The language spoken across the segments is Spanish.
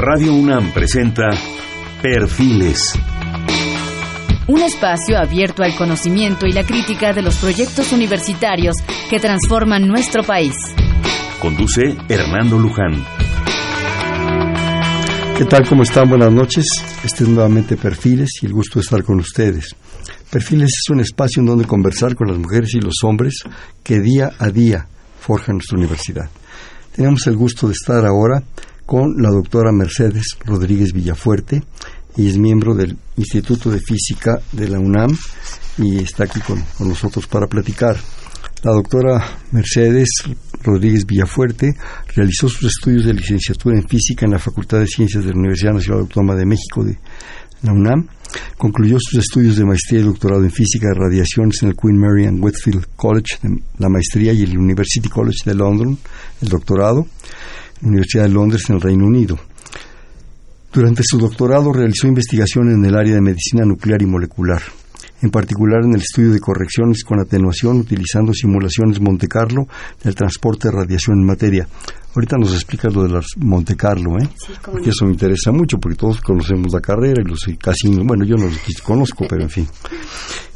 Radio UNAM presenta Perfiles. Un espacio abierto al conocimiento y la crítica de los proyectos universitarios que transforman nuestro país. Conduce Hernando Luján. ¿Qué tal? ¿Cómo están? Buenas noches. Este es nuevamente Perfiles y el gusto de estar con ustedes. Perfiles es un espacio en donde conversar con las mujeres y los hombres que día a día forjan nuestra universidad. Tenemos el gusto de estar ahora con la doctora Mercedes Rodríguez Villafuerte. y es miembro del Instituto de Física de la UNAM y está aquí con, nosotros para platicar. La doctora Mercedes Rodríguez Villafuerte realizó sus estudios de licenciatura en física en la Facultad de Ciencias de la Universidad Nacional Autónoma de México de la UNAM. Concluyó sus estudios de maestría y doctorado en física de radiaciones en el Queen Mary and Whitfield College, la maestría, y el University College de London, el doctorado. Universidad de Londres en el Reino Unido. Durante su doctorado realizó investigación en el área de medicina nuclear y molecular, en particular en el estudio de correcciones con atenuación utilizando simulaciones Monte Carlo del transporte de radiación en materia. Ahorita nos explicas lo de las Monte Carlo, ¿eh? Sí, porque no. eso me interesa mucho, porque todos conocemos la carrera y los casi, bueno, yo no los conozco, pero en fin.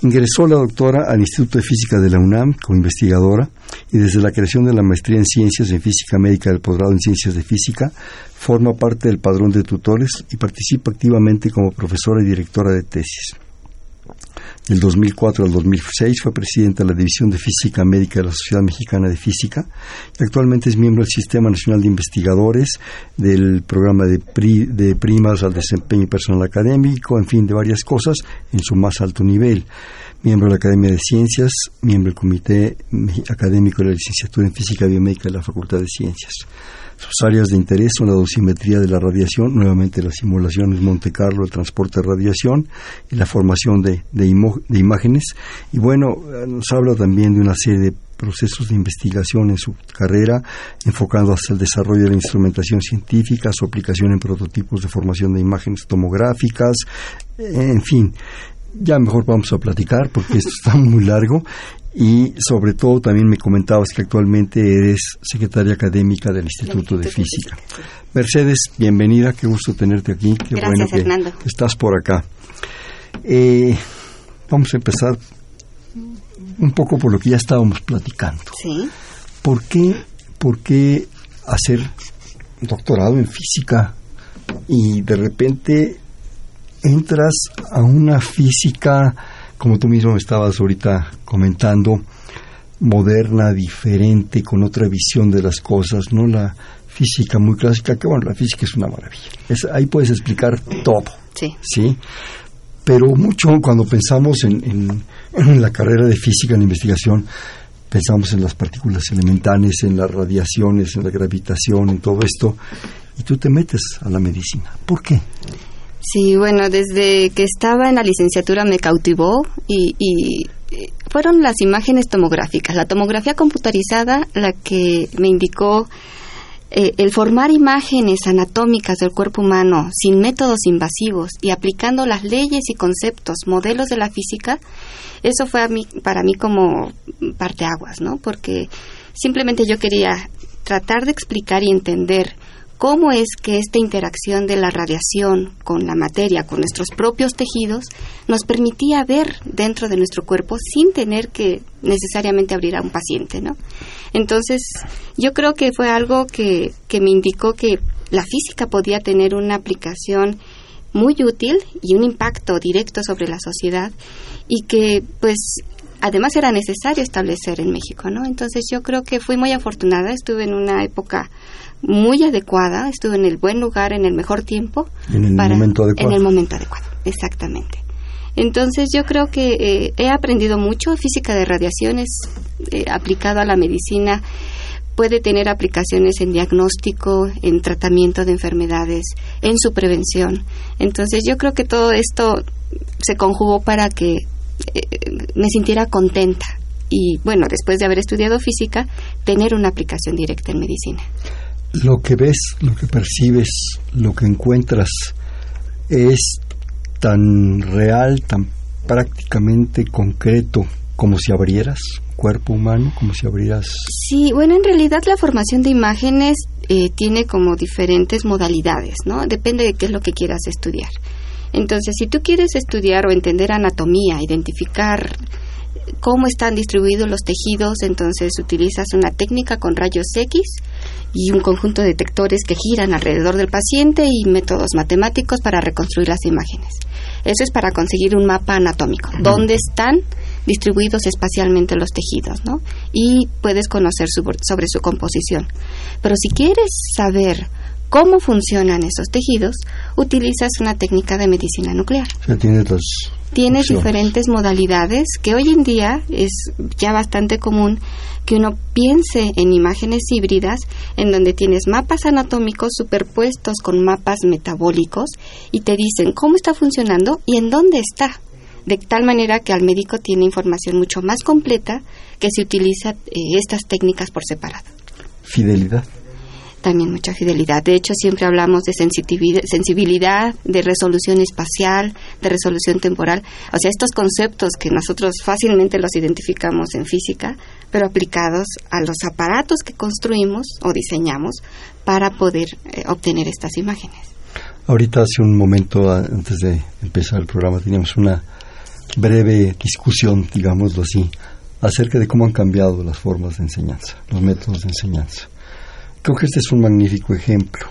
Ingresó la doctora al Instituto de Física de la UNAM como investigadora y desde la creación de la maestría en Ciencias en Física Médica del posgrado en Ciencias de Física, forma parte del padrón de tutores y participa activamente como profesora y directora de tesis. Del 2004 al 2006 fue presidenta de la División de Física Médica de la Sociedad Mexicana de Física y actualmente es miembro del Sistema Nacional de Investigadores, del programa de, pri- de primas al desempeño personal académico, en fin, de varias cosas en su más alto nivel. Miembro de la Academia de Ciencias, miembro del Comité Académico de la Licenciatura en Física Biomédica de la Facultad de Ciencias. Sus áreas de interés son la dosimetría de la radiación, nuevamente las simulaciones Monte Carlo, el transporte de radiación y la formación de, de imágenes. Y bueno, eh, nos habla también de una serie de procesos de investigación en su carrera, enfocando hacia el desarrollo de la instrumentación científica, su aplicación en prototipos de formación de imágenes tomográficas, eh, en fin. Ya mejor vamos a platicar porque esto está muy largo y sobre todo también me comentabas que actualmente eres secretaria académica del Instituto de Instituto de Física. Física, Mercedes, bienvenida, qué gusto tenerte aquí, qué Gracias, bueno que estás por acá. Eh, vamos a empezar un poco por lo que ya estábamos platicando. Sí. ¿Por qué, por qué hacer doctorado en física y de repente entras a una física, como tú mismo me estabas ahorita comentando, moderna, diferente, con otra visión de las cosas, no la física muy clásica, que bueno, la física es una maravilla. Es- ahí puedes explicar todo. Sí. ¿sí? Pero mucho cuando pensamos en, en- en la carrera de física, en la investigación, pensamos en las partículas elementales, en las radiaciones, en la gravitación, en todo esto, y tú te metes a la medicina. ¿Por qué? Sí, bueno, desde que estaba en la licenciatura me cautivó y, y, eh, fueron las imágenes tomográficas, la tomografía computarizada la que me indicó eh, el formar imágenes anatómicas del cuerpo humano sin métodos invasivos y aplicando las leyes y conceptos, modelos de la física, eso fue a para mí como parteaguas, ¿no? Porque simplemente yo quería tratar de explicar y entender cómo es que esta interacción de la radiación con la materia, con nuestros propios tejidos, nos permitía ver dentro de nuestro cuerpo sin tener que necesariamente abrir a un paciente, ¿no? Entonces, yo creo que fue algo que, que me indicó que la física podía tener una aplicación muy útil y un impacto directo sobre la sociedad y que pues además era necesario establecer en México, ¿no? Entonces yo creo que fui muy afortunada, estuve en una época muy adecuada, estuve en el buen lugar, en el mejor tiempo. En el momento adecuado. En el momento adecuado, exactamente. Entonces yo creo que eh, he aprendido mucho, física de radiaciones eh, aplicado a la medicina puede tener aplicaciones en diagnóstico, en tratamiento de enfermedades, en su prevención. Entonces yo creo que todo esto se conjugó para que eh, me sintiera contenta y bueno, después de haber estudiado física, tener una aplicación directa en medicina. Lo que ves, lo que percibes, lo que encuentras es tan real, tan prácticamente concreto como si abrieras cuerpo humano, como si abrieras... Sí, bueno, en realidad la formación de imágenes eh, tiene como diferentes modalidades, ¿no? Depende de qué es lo que quieras estudiar. Entonces, si tú quieres estudiar o entender anatomía, identificar cómo están distribuidos los tejidos, entonces utilizas una técnica con rayos X y un conjunto de detectores que giran alrededor del paciente y métodos matemáticos para reconstruir las imágenes. Eso es para conseguir un mapa anatómico, dónde están distribuidos espacialmente los tejidos, ¿no? Y puedes conocer sobre su composición. Pero si quieres saber cómo funcionan esos tejidos, utilizas una técnica de medicina nuclear. O tienes Tienes diferentes modalidades que hoy en día es ya bastante común que uno piense en imágenes híbridas en donde tienes mapas anatómicos superpuestos con mapas metabólicos y te dicen cómo está funcionando y en dónde está. De tal manera que al médico tiene información mucho más completa que si utiliza eh, estas técnicas por separado. Fidelidad también mucha fidelidad. De hecho, siempre hablamos de sensibilidad, de resolución espacial, de resolución temporal. O sea, estos conceptos que nosotros fácilmente los identificamos en física, pero aplicados a los aparatos que construimos o diseñamos para poder eh, obtener estas imágenes. Ahorita hace un momento, antes de empezar el programa, teníamos una breve discusión, digámoslo así, acerca de cómo han cambiado las formas de enseñanza, los métodos de enseñanza. Creo que este es un magnífico ejemplo.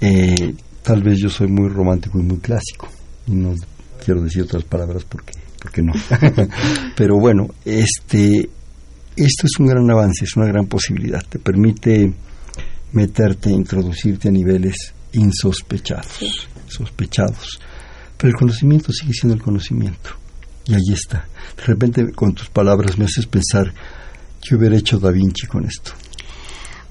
Eh, tal vez yo soy muy romántico y muy clásico. Y no quiero decir otras palabras porque, porque no. Pero bueno, este, esto es un gran avance, es una gran posibilidad. Te permite meterte, introducirte a niveles insospechados, sospechados. Pero el conocimiento sigue siendo el conocimiento. Y ahí está. De repente, con tus palabras me haces pensar qué hubiera hecho Da Vinci con esto.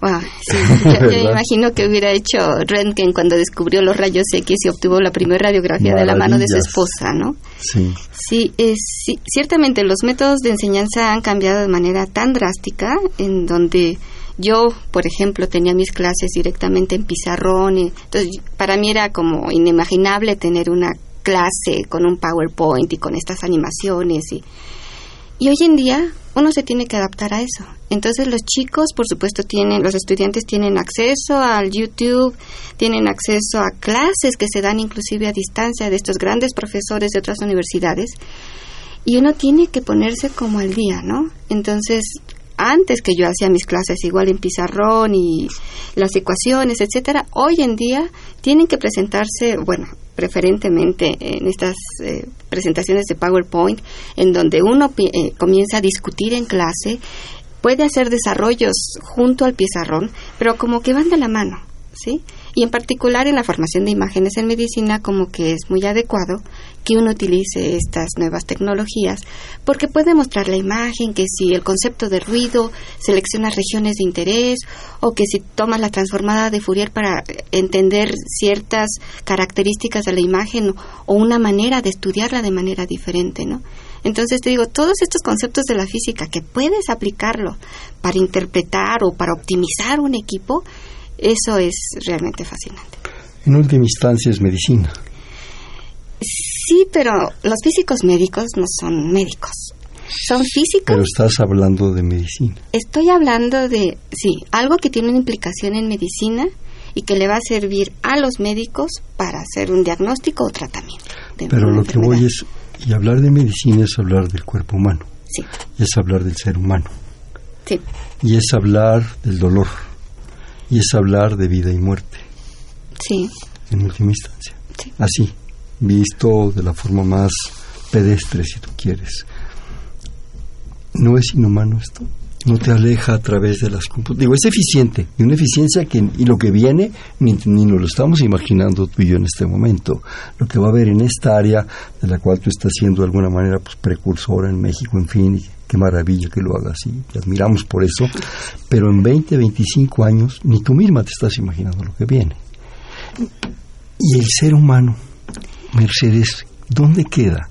Wow, sí, yo, me imagino que hubiera hecho Röntgen cuando descubrió los rayos X y obtuvo la primera radiografía de la mano de su esposa, ¿no? Sí. Sí, sí, ciertamente los métodos de enseñanza han cambiado de manera tan drástica en donde yo, por ejemplo, tenía mis clases directamente en pizarrón, y, entonces para mí era como inimaginable tener una clase con un PowerPoint y con estas animaciones y y hoy en día uno se tiene que adaptar a eso. Entonces los chicos, por supuesto, tienen, los estudiantes tienen acceso al YouTube, tienen acceso a clases que se dan inclusive a distancia de estos grandes profesores de otras universidades. Y uno tiene que ponerse como al día, ¿no? Entonces, antes que yo hacía mis clases igual en pizarrón y las ecuaciones, etcétera, hoy en día tienen que presentarse, bueno, preferentemente en estas eh, presentaciones de PowerPoint, en donde uno eh, comienza a discutir en clase, puede hacer desarrollos junto al pizarrón, pero como que van de la mano, ¿sí? y en particular en la formación de imágenes en medicina como que es muy adecuado que uno utilice estas nuevas tecnologías porque puede mostrar la imagen que si el concepto de ruido selecciona regiones de interés o que si tomas la transformada de Fourier para entender ciertas características de la imagen o una manera de estudiarla de manera diferente, ¿no? Entonces te digo, todos estos conceptos de la física que puedes aplicarlo para interpretar o para optimizar un equipo, eso es realmente fascinante. En última instancia es medicina. Sí, pero los físicos médicos no son médicos. Son físicos. Pero estás hablando de medicina. Estoy hablando de, sí, algo que tiene una implicación en medicina y que le va a servir a los médicos para hacer un diagnóstico o tratamiento. Pero lo que voy es, y hablar de medicina es hablar del cuerpo humano. Sí. Es hablar del ser humano. Sí. Y es hablar del dolor y es hablar de vida y muerte. Sí. En última instancia. Así, visto de la forma más pedestre, si tú quieres. ¿No es inhumano esto? No te aleja a través de las computadoras. Digo, es eficiente, y una eficiencia que, y lo que viene, ni, ni nos lo estamos imaginando tú y yo en este momento. Lo que va a haber en esta área, de la cual tú estás siendo de alguna manera pues, precursora en México, en fin, qué maravilla que lo hagas y te admiramos por eso, pero en 20, 25 años ni tú misma te estás imaginando lo que viene. Y el ser humano, Mercedes, ¿dónde queda?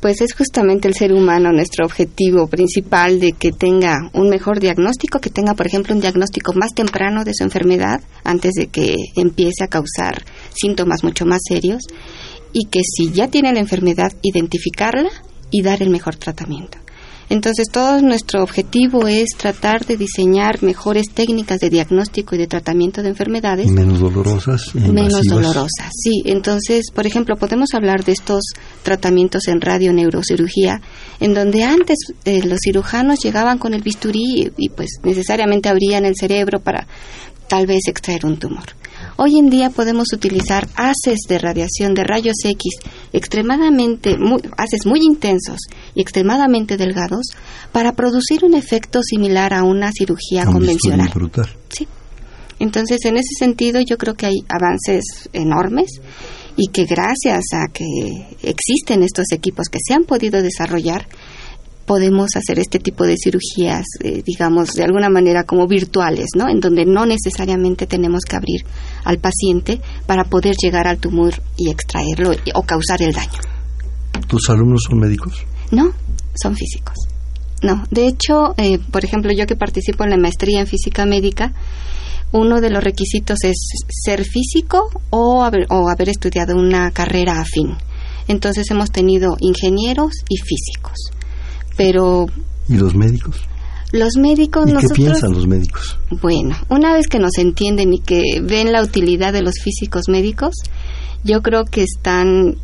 Pues es justamente el ser humano nuestro objetivo principal de que tenga un mejor diagnóstico, que tenga, por ejemplo, un diagnóstico más temprano de su enfermedad antes de que empiece a causar síntomas mucho más serios y que si ya tiene la enfermedad, identificarla y dar el mejor tratamiento. Entonces, todo nuestro objetivo es tratar de diseñar mejores técnicas de diagnóstico y de tratamiento de enfermedades. Menos dolorosas. menos dolorosas, sí. Entonces, por ejemplo, podemos hablar de estos tratamientos en radioneurocirugía, en donde antes eh, los cirujanos llegaban con el bisturí y, y pues necesariamente abrían el cerebro para tal vez extraer un tumor. Hoy en día podemos utilizar haces de radiación de rayos X extremadamente, muy, haces muy intensos y extremadamente delgados para producir un efecto similar a una cirugía Un convencional. brutal. Sí. Entonces, en ese sentido, yo creo que hay avances enormes y que gracias a que existen estos equipos que se han podido desarrollar, podemos hacer este tipo de cirugías, eh, digamos, de alguna manera como virtuales, ¿no? En donde no necesariamente tenemos que abrir al paciente para poder llegar al tumor y extraerlo y- o causar el daño. ¿Tus alumnos son médicos? No, son físicos. No, de hecho, eh, por ejemplo, yo que participo en la maestría en física médica, uno de los requisitos es ser físico o haber, o haber estudiado una carrera afín. Entonces hemos tenido ingenieros y físicos. Pero ¿Y los médicos? los médicos ¿Y qué nosotros piensan los médicos? bueno, una vez que nos entienden y que ven la utilidad de los físicos médicos, yo creo que están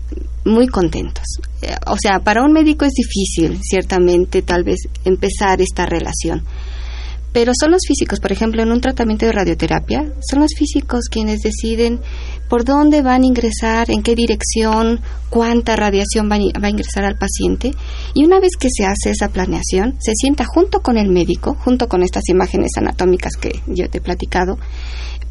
muy contentos. Eh, O sea, para un médico es difícil, ciertamente, tal vez empezar esta relación. Pero son los físicos, por ejemplo, en un tratamiento de radioterapia, son los físicos quienes deciden por dónde van a ingresar, en qué dirección, cuánta radiación va a ingresar al paciente. Y una vez que se hace esa planeación, se sienta junto con el médico, junto con estas imágenes anatómicas que yo te he platicado,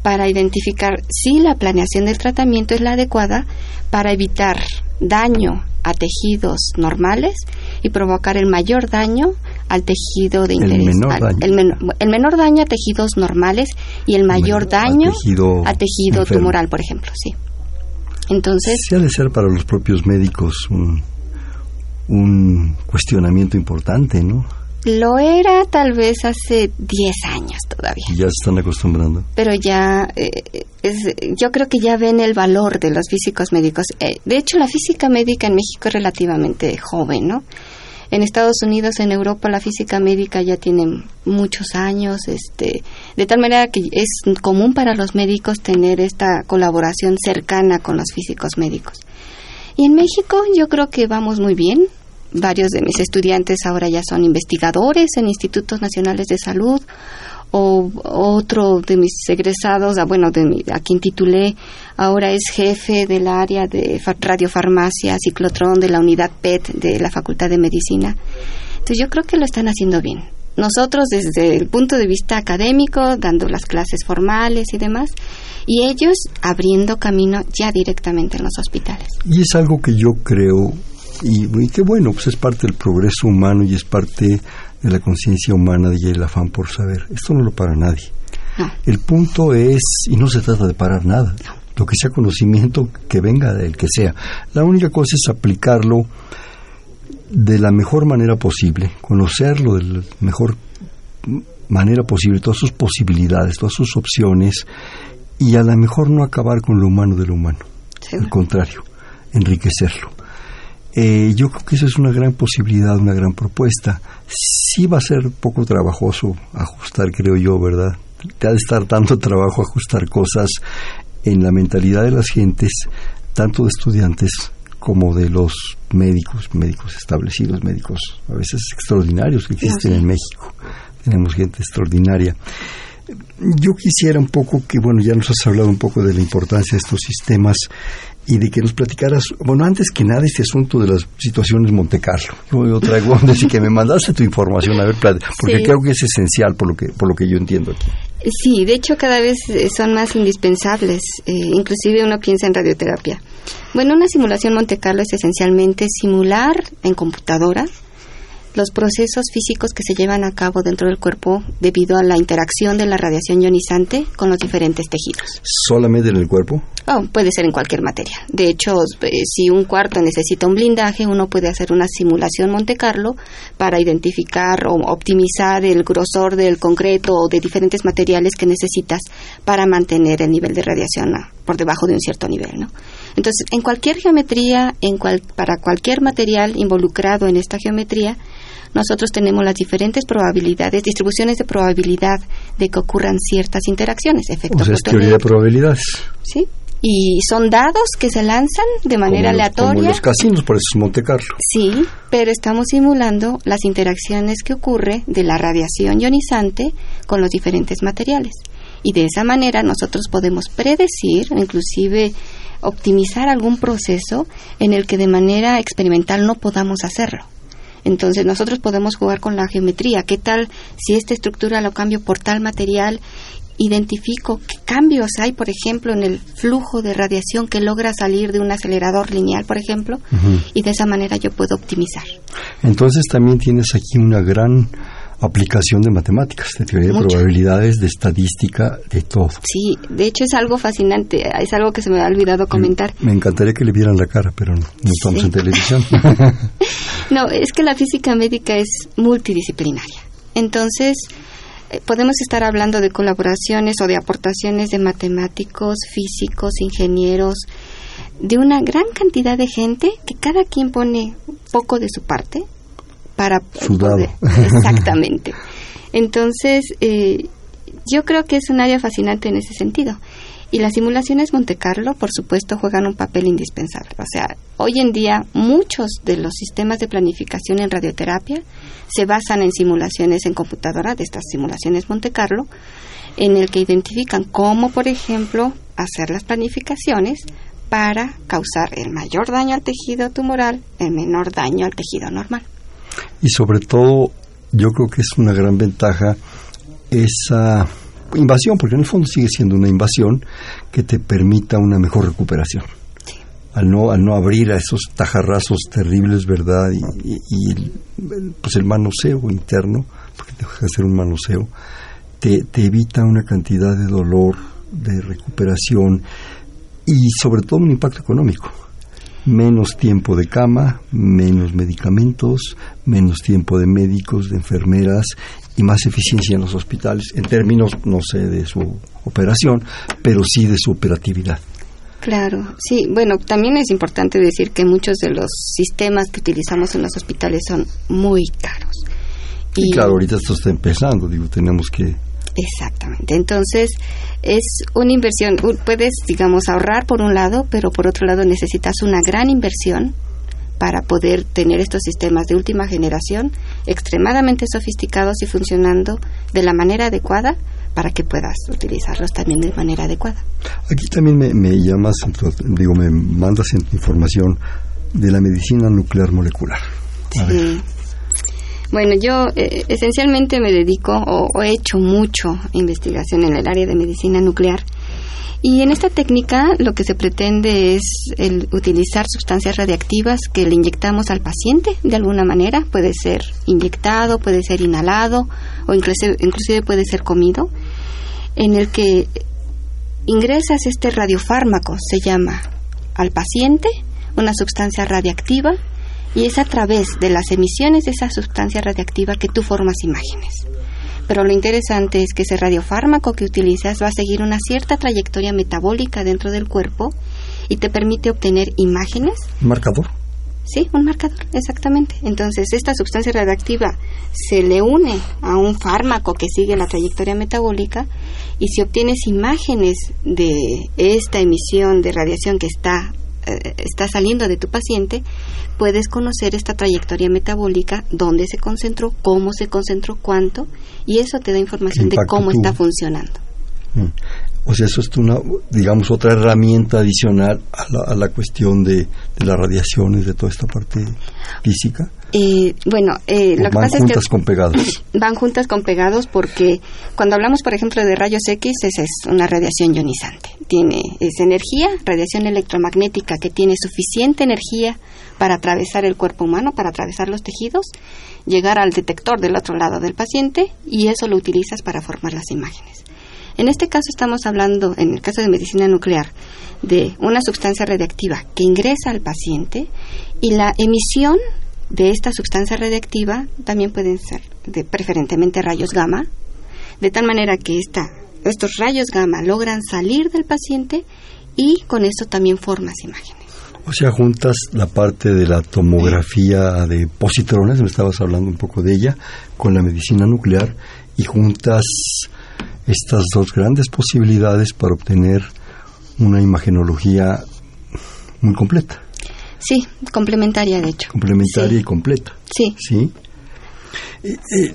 para identificar si la planeación del tratamiento es la adecuada para evitar daño a tejidos normales y provocar el mayor daño al tejido de El interés. menor al- daño. El, menor, el menor daño a tejidos normales y el mayor menor al daño tejido a tejido enfermo. tumoral, por ejemplo, sí. Entonces, Sí ha de ser para los propios médicos un, un cuestionamiento importante, ¿no? Lo era tal vez hace 10 años todavía. Ya se están acostumbrando. pero ya eh, es, yo creo que ya ven el valor de los físicos médicos. Eh, de hecho, la física médica en México es relativamente joven, ¿no? En Estados Unidos, en Europa, la física médica ya tiene muchos años, este, de tal manera que es común para los médicos tener esta colaboración cercana con los físicos médicos. Y en México yo creo que vamos muy bien. Varios de mis estudiantes ahora ya son investigadores en institutos nacionales de salud o otro de mis egresados, ah, bueno, de mi- a quien titulé, ahora es jefe del área de fa- radiofarmacia, ciclotrón de la unidad PET de la Facultad de Medicina. Entonces yo creo que lo están haciendo bien. Nosotros desde el punto de vista académico, dando las clases formales y demás, y ellos abriendo camino ya directamente en los hospitales. Y es algo que yo creo, y, y que bueno, pues es parte del progreso humano y es parte de la conciencia humana y el afán por saber. Esto no lo para nadie. No. El punto es, y no se trata de parar nada, lo que sea conocimiento que venga del que sea. La única cosa es aplicarlo de la mejor manera posible, conocerlo de la mejor manera posible, todas sus posibilidades, todas sus opciones, y a lo mejor no acabar con lo humano de lo humano. Al contrario, enriquecerlo. Eh, yo creo que esa es una gran posibilidad, una gran propuesta. Sí va a ser poco trabajoso ajustar, creo yo, ¿verdad? Te ha de estar tanto trabajo ajustar cosas en la mentalidad de las gentes, tanto de estudiantes como de los médicos, médicos establecidos, médicos a veces extraordinarios que existen en México. Tenemos gente extraordinaria. Yo quisiera un poco que, bueno, ya nos has hablado un poco de la importancia de estos sistemas y de que nos platicaras, bueno, antes que nada, este asunto de las situaciones Monte Carlo. Yo, yo traigo, desde que me mandaste tu información, a ver, porque Sí. creo que es esencial por lo que, por lo que yo entiendo aquí. Sí, de hecho cada vez eh, son más indispensables, eh, inclusive uno piensa en radioterapia. Bueno, una simulación Monte Carlo es esencialmente simular en computadora los procesos físicos que se llevan a cabo dentro del cuerpo debido a la interacción de la radiación ionizante con los diferentes tejidos. ¿Solamente en el cuerpo? Oh, puede ser en cualquier materia. De hecho, eh, si un cuarto necesita un blindaje, uno puede hacer una simulación Monte Carlo para identificar o optimizar el grosor del concreto o de diferentes materiales que necesitas para mantener el nivel de radiación ah, por debajo de un cierto nivel, ¿no? Entonces, en cualquier geometría, en cual- para cualquier material involucrado en esta geometría, nosotros tenemos las diferentes probabilidades, distribuciones de probabilidad de que ocurran ciertas interacciones, efectos. O sea, es teoría de probabilidades. Sí, y son dados que se lanzan de manera Como aleatoria. Como los casinos, por eso es Monte Carlo. Sí, pero estamos simulando las interacciones que ocurre de la radiación ionizante con los diferentes materiales. Y de esa manera nosotros podemos predecir, inclusive optimizar algún proceso en el que de manera experimental no podamos hacerlo. Entonces nosotros podemos jugar con la geometría. ¿Qué tal si esta estructura lo cambio por tal material? Identifico qué cambios hay, por ejemplo, en el flujo de radiación que logra salir de un acelerador lineal, por ejemplo, y de esa manera yo puedo optimizar. Entonces también tienes aquí una gran aplicación de matemáticas, de teoría de probabilidades, de estadística, de todo. Sí, de hecho es algo fascinante, es algo que se me ha olvidado comentar. Me encantaría que le vieran la cara, pero no, no estamos Sí. en televisión. No, es que la física médica es multidisciplinaria. Entonces, eh, podemos estar hablando de colaboraciones o de aportaciones de matemáticos, físicos, ingenieros, de una gran cantidad de gente que cada quien pone poco de su parte para Sudado. poder- exactamente. Entonces, eh, yo creo que es un área fascinante en ese sentido. Y las simulaciones Monte Carlo, por supuesto, juegan un papel indispensable. O sea, hoy en día muchos de los sistemas de planificación en radioterapia se basan en simulaciones en computadora, de estas simulaciones Monte Carlo, en el que identifican cómo, por ejemplo, hacer las planificaciones para causar el mayor daño al tejido tumoral, el menor daño al tejido normal. Y sobre todo, yo creo que es una gran ventaja esa invasión, porque en el fondo sigue siendo una invasión que te permita una mejor recuperación. Al no, al no abrir a esos tajarrazos terribles, ¿verdad? Y, el, pues el manoseo interno, porque deja de ser un manoseo, te, te evita una cantidad de dolor, de recuperación y sobre todo un impacto económico. Menos tiempo de cama, menos medicamentos, menos tiempo de médicos, de enfermeras y más eficiencia en los hospitales, en términos, no sé, de su operación, pero sí de su operatividad. Claro, sí. Bueno, también es importante decir que muchos de los sistemas que utilizamos en los hospitales son muy caros. Y claro, ahorita esto está empezando, digo, tenemos que... Exactamente. Entonces, es una inversión. Puedes, digamos, ahorrar por un lado, pero por otro lado necesitas una gran inversión para poder tener estos sistemas de última generación extremadamente sofisticados y funcionando de la manera adecuada para que puedas utilizarlos también de manera adecuada. Aquí también me, me llamas, digo, me mandas información de la medicina nuclear molecular. Sí. Bueno, yo eh, esencialmente me dedico o, he hecho mucho investigación en el área de medicina nuclear. Y en esta técnica lo que se pretende es el utilizar sustancias radiactivas que le inyectamos al paciente de alguna manera. Puede ser inyectado, puede ser inhalado o inclusive, inclusive puede ser comido. En el que ingresas este radiofármaco, se llama al paciente, una sustancia radiactiva y es a través de las emisiones de esa sustancia radiactiva que tú formas imágenes. Pero lo interesante es que ese radiofármaco que utilizas va a seguir una cierta trayectoria metabólica dentro del cuerpo y te permite obtener imágenes. ¿Marcador? Sí, un marcador, exactamente. Entonces, esta sustancia radiactiva se le une a un fármaco que sigue la trayectoria metabólica y si obtienes imágenes de esta emisión de radiación que está está saliendo de tu paciente, puedes conocer esta trayectoria metabólica, dónde se concentró, cómo se concentró, cuánto, y eso te da información de cómo tuvo? está funcionando. Mm. O sea, eso es una, digamos, otra herramienta adicional a la, a la cuestión de, de las radiaciones, de toda esta parte física. Eh, bueno, eh, ¿O lo que van pasa juntas es que con pegados. van juntas con pegados porque cuando hablamos, por ejemplo, de rayos X, esa es una radiación ionizante. Tiene esa energía, radiación electromagnética que tiene suficiente energía para atravesar el cuerpo humano, para atravesar los tejidos, llegar al detector del otro lado del paciente y eso lo utilizas para formar las imágenes. En este caso estamos hablando, en el caso de medicina nuclear, de una sustancia radiactiva que ingresa al paciente y la emisión de esta sustancia radiactiva también pueden ser de preferentemente rayos gamma, de tal manera que esta, estos rayos gamma logran salir del paciente y con esto también formas imágenes. O sea, juntas la parte de la tomografía de positrones, me estabas hablando un poco de ella, con la medicina nuclear y juntas estas dos grandes posibilidades para obtener una imagenología muy completa. Sí, complementaria de hecho. Complementaria y completa. Sí. Sí. Eh, eh,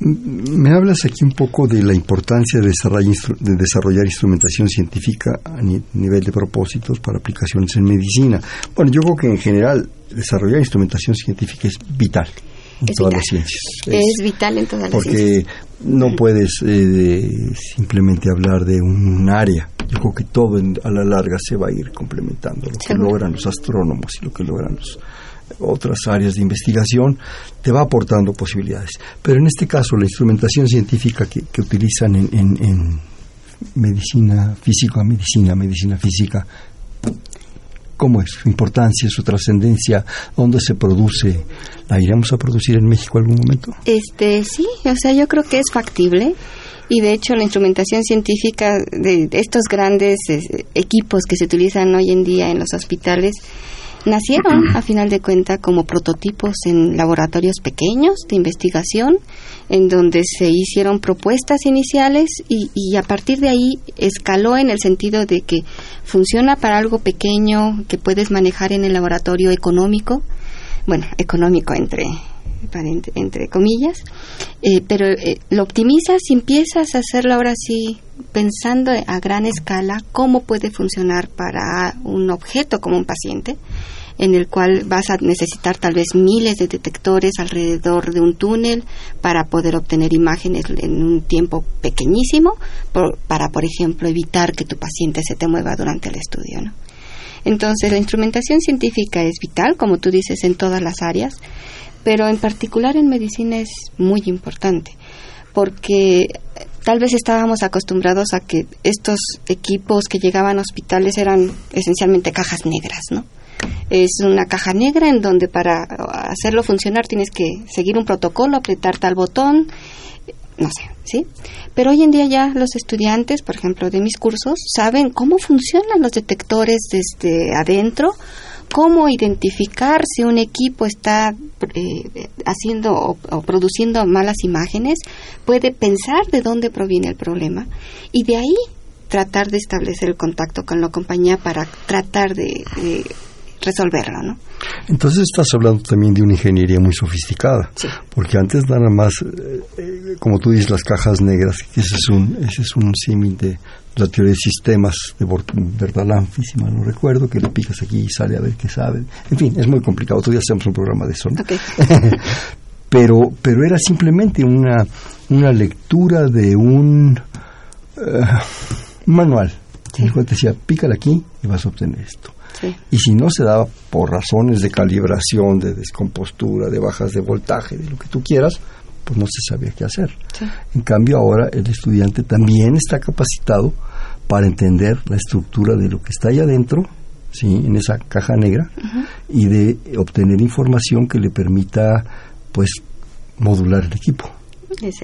me hablas aquí un poco de la importancia de desarrollar, instrumentación científica a nivel de propósitos para aplicaciones en medicina. Bueno, yo creo que en general desarrollar instrumentación científica es vital en todas las ciencias. Es, vital en todas las ciencias. Porque no puedes eh, simplemente hablar de un área. Yo creo que todo a la larga se va a ir complementando. Lo que logran los astrónomos y lo que logran los otras áreas de investigación, te va aportando posibilidades. Pero en este caso, la instrumentación científica que, utilizan en, en, medicina física, medicina, medicina física, ¿cómo es su importancia, su trascendencia? ¿Dónde se produce? ¿La iremos a producir en México algún momento? Este, sí, o sea, yo creo que es factible. Y de hecho la instrumentación científica de estos grandes eh, equipos que se utilizan hoy en día en los hospitales nacieron a final de cuentas como prototipos en laboratorios pequeños de investigación en donde se hicieron propuestas iniciales y, y, a partir de ahí escaló en el sentido de que funciona para algo pequeño que puedes manejar en el laboratorio económico, bueno, económico entre entre comillas, eh, pero eh, lo optimizas y empiezas a hacerlo ahora sí pensando a gran escala cómo puede funcionar para un objeto como un paciente en el cual vas a necesitar tal vez miles de detectores alrededor de un túnel para poder obtener imágenes en un tiempo pequeñísimo para, por ejemplo, evitar que tu paciente se te mueva durante el estudio. Entonces, la instrumentación científica es vital, como tú dices, en todas las áreas, pero en particular en medicina es muy importante, porque tal vez estábamos acostumbrados a que estos equipos que llegaban a hospitales eran esencialmente cajas negras, ¿no? Es una caja negra en donde para hacerlo funcionar tienes que seguir un protocolo, apretar tal botón, no sé, ¿sí? Pero hoy en día ya los estudiantes, por ejemplo, de mis cursos, saben cómo funcionan los detectores desde adentro, cómo identificar si un equipo está eh, haciendo o, produciendo malas imágenes, puede pensar de dónde proviene el problema y de ahí tratar de establecer el contacto con la compañía para tratar de resolverlo, ¿no? Entonces estás hablando también de una ingeniería muy sofisticada, porque antes nada más, eh, eh, como tú dices, las cajas negras, ese es un, ese es un símil de la teoría de sistemas de Bertalanffy, si mal no recuerdo, que le picas aquí y sale a ver qué sabe. En fin, es muy complicado, todavía hacemos un programa de eso, ¿no? pero, pero era simplemente una, una lectura de un uh, manual. El cual te decía, pícala aquí y vas a obtener esto. Y si no se daba por razones de calibración, de descompostura, de bajas de voltaje, de lo que tú quieras, pues no se sabía qué hacer. En cambio ahora el estudiante también está capacitado para entender la estructura de lo que está ahí adentro, ¿sí? en esa caja negra, y de obtener información que le permita pues modular el equipo.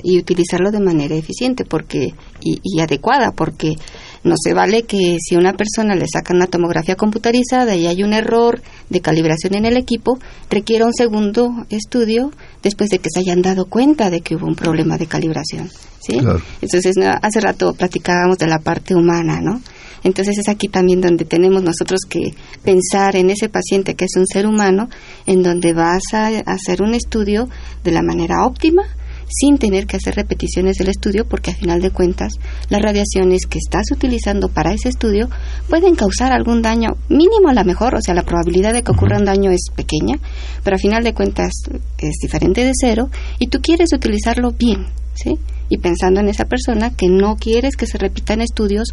y utilizarlo de manera eficiente porque y adecuada, porque no se vale que si a una persona le sacan una tomografía computarizada y hay un error de calibración en el equipo, requiera un segundo estudio después de que se hayan dado cuenta de que hubo un problema de calibración. ¿sí? Entonces, hace rato platicábamos de la parte humana, ¿no? Entonces es aquí también donde tenemos nosotros que pensar en ese paciente que es un ser humano, en donde vas a hacer un estudio de la manera óptima, sin tener que hacer repeticiones del estudio porque a final de cuentas las radiaciones que estás utilizando para ese estudio pueden causar algún daño mínimo a la mejor, o sea, la probabilidad de que ocurra un daño es pequeña, pero a final de cuentas es diferente de cero y tú quieres utilizarlo bien, ¿sí? y pensando en esa persona que no quieres que se repitan estudios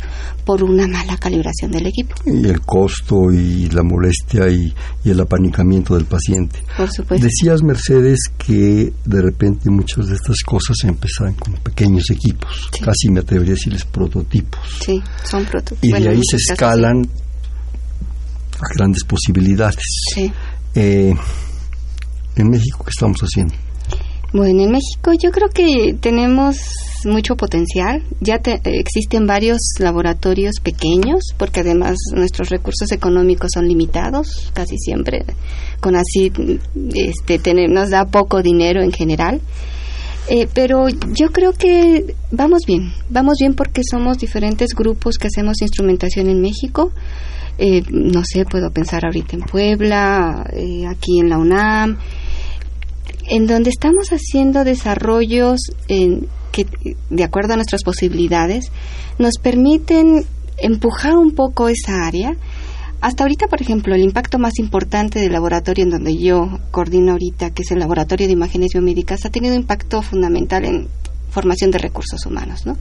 por una mala calibración del equipo. Y el costo y la molestia y, el apanicamiento del paciente. Por supuesto. Decías, Mercedes, que de repente muchas de estas cosas se empezaban con pequeños equipos, casi me atrevería a decirles prototipos. Sí, son prototipos. Y de ahí se escalan a grandes posibilidades. Sí. Eh, en México, ¿qué estamos haciendo? Bueno, en México yo creo que tenemos mucho potencial. Ya existen varios laboratorios pequeños, porque además nuestros recursos económicos son limitados, casi siempre. Con así este, nos da poco dinero en general. Eh, pero yo creo que vamos bien, vamos bien porque somos diferentes grupos que hacemos instrumentación en México. Eh, no sé, puedo pensar ahorita en Puebla, eh, aquí en la UNAM, en donde estamos haciendo desarrollos en, que, de acuerdo a nuestras posibilidades, nos permiten empujar un poco esa área. Hasta ahorita, por ejemplo, el impacto más importante del laboratorio en donde yo coordino ahorita, que es el Laboratorio de Imágenes Biomédicas, ha tenido impacto fundamental en formación de recursos humanos, ¿no?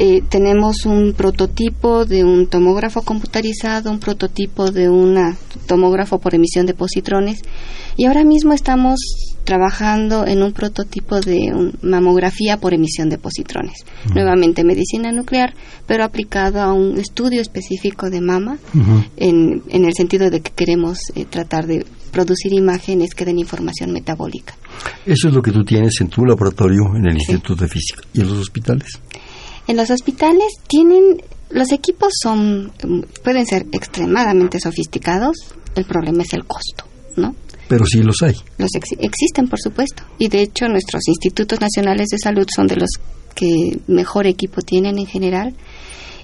Eh, tenemos un prototipo de un tomógrafo computarizado, un prototipo de un tomógrafo por emisión de positrones y ahora mismo estamos trabajando en un prototipo de mamografía por emisión de positrones. Nuevamente medicina nuclear, pero aplicado a un estudio específico de mama en, en, el sentido de que queremos eh, tratar de producir imágenes que den información metabólica. Eso es lo que tú tienes en tu laboratorio en el Instituto de Física. ¿Y en los hospitales? En los hospitales tienen los equipos son pueden ser extremadamente sofisticados, el problema es el costo, ¿no? Pero sí los hay. Los existen, por supuesto. Y de hecho nuestros institutos nacionales de salud son de los que mejor equipo tienen en general.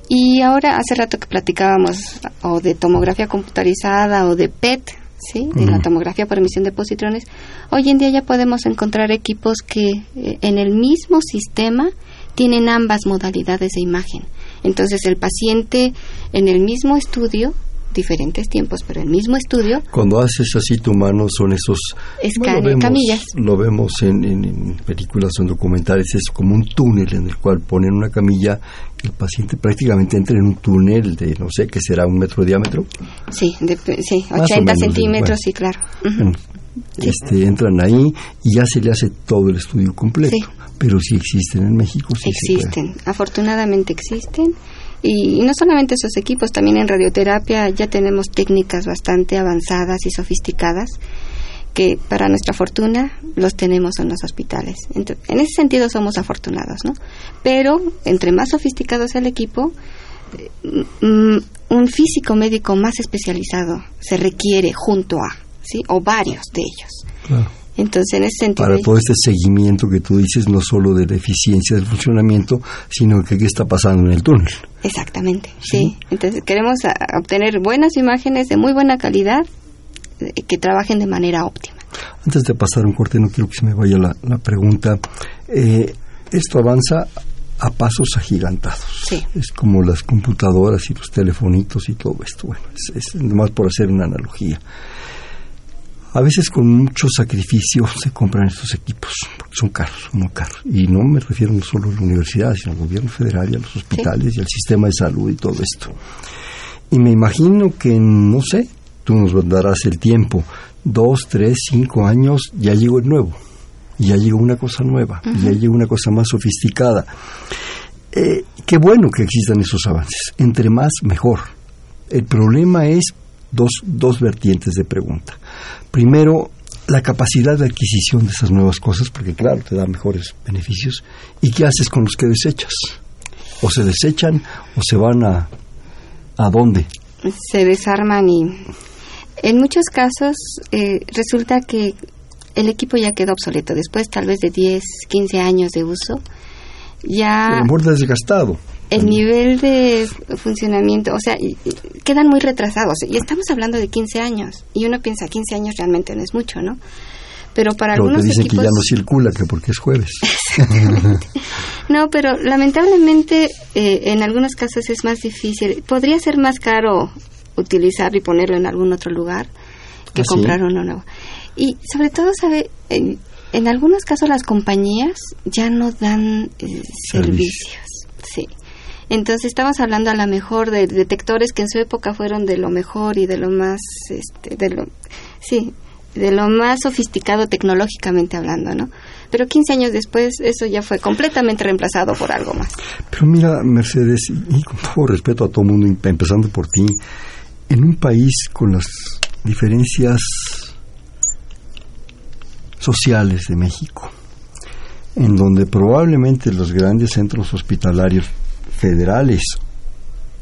Y ahora, hace rato que platicábamos o de tomografía computarizada o de PET, ¿sí? de la tomografía por emisión de positrones, hoy en día ya podemos encontrar equipos que eh, en el mismo sistema tienen ambas modalidades de imagen. Entonces el paciente en el mismo estudio diferentes tiempos, pero el mismo estudio. Cuando haces así tu mano son esos escáneres, camillas. Lo vemos en, películas o en documentales, es como un túnel en el cual ponen una camilla, el paciente prácticamente entra en un túnel de, no sé, que será un metro de diámetro. Sí, sí 80 centímetros, sí, claro. Este, entran ahí y ya se le hace todo el estudio completo. Pero sí existen en México. Sí existen, afortunadamente existen. Y, no solamente esos equipos, también en radioterapia ya tenemos técnicas bastante avanzadas y sofisticadas que para nuestra fortuna los tenemos en los hospitales. en ese sentido somos afortunados, ¿no? Pero entre más sofisticado sea el equipo, mm, un físico médico más especializado se requiere junto a, ¿sí? O varios de ellos. Claro. Entonces, en ese sentido. Para todo este seguimiento que tú dices, no solo de la eficiencia del funcionamiento, sino que qué está pasando en el túnel. Exactamente, sí. Entonces, queremos obtener buenas imágenes de muy buena calidad eh, que trabajen de manera óptima. Antes de pasar un corte, no quiero que se me vaya la, pregunta. Eh, esto avanza a pasos agigantados. Sí. Es como las computadoras y los telefonitos y todo esto. Bueno, es, es nomás por hacer una analogía. A veces con mucho sacrificio se compran estos equipos, porque son caros, muy caros. Y no me refiero no solo a la universidad, sino al gobierno federal y a los hospitales y al sistema de salud y todo esto. Y me imagino que, no sé, tú nos darás el tiempo, dos, tres, cinco años, ya llegó el nuevo. Ya llegó una cosa nueva, ya llegó una cosa más sofisticada. Eh, qué bueno que existan esos avances. Entre más, mejor. El problema es dos, dos vertientes de pregunta. Primero, la capacidad de adquisición de esas nuevas cosas, porque claro, te da mejores beneficios. ¿Y qué haces con los que desechas? ¿O se desechan o se van a... ¿A dónde? Se desarman y en muchos casos eh, resulta que el equipo ya quedó obsoleto. Después tal vez de 10, 15 años de uso, ya... El desgastado el nivel de funcionamiento, o sea, quedan muy retrasados. Y estamos hablando de 15 años. Y uno piensa, 15 años realmente no es mucho, ¿no? Pero para algunos te dicen que ya no circula, que porque es jueves. no, pero lamentablemente eh, en algunos casos es más difícil. Podría ser más caro utilizarlo y ponerlo en algún otro lugar que ¿Ah, comprar uno nuevo. Y sobre todo, ¿sabe? En, algunos casos las compañías ya no dan eh, servicios. Sí. Entonces estamos hablando a lo mejor de detectores que en su época fueron de lo mejor y de lo más, este, de lo, sí, de lo más sofisticado tecnológicamente hablando, ¿no? Pero 15 años después eso ya fue completamente reemplazado por algo más. Pero mira, Mercedes, y con todo respeto a todo el mundo, empezando por ti, en un país con las diferencias sociales de México, en donde probablemente los grandes centros hospitalarios federales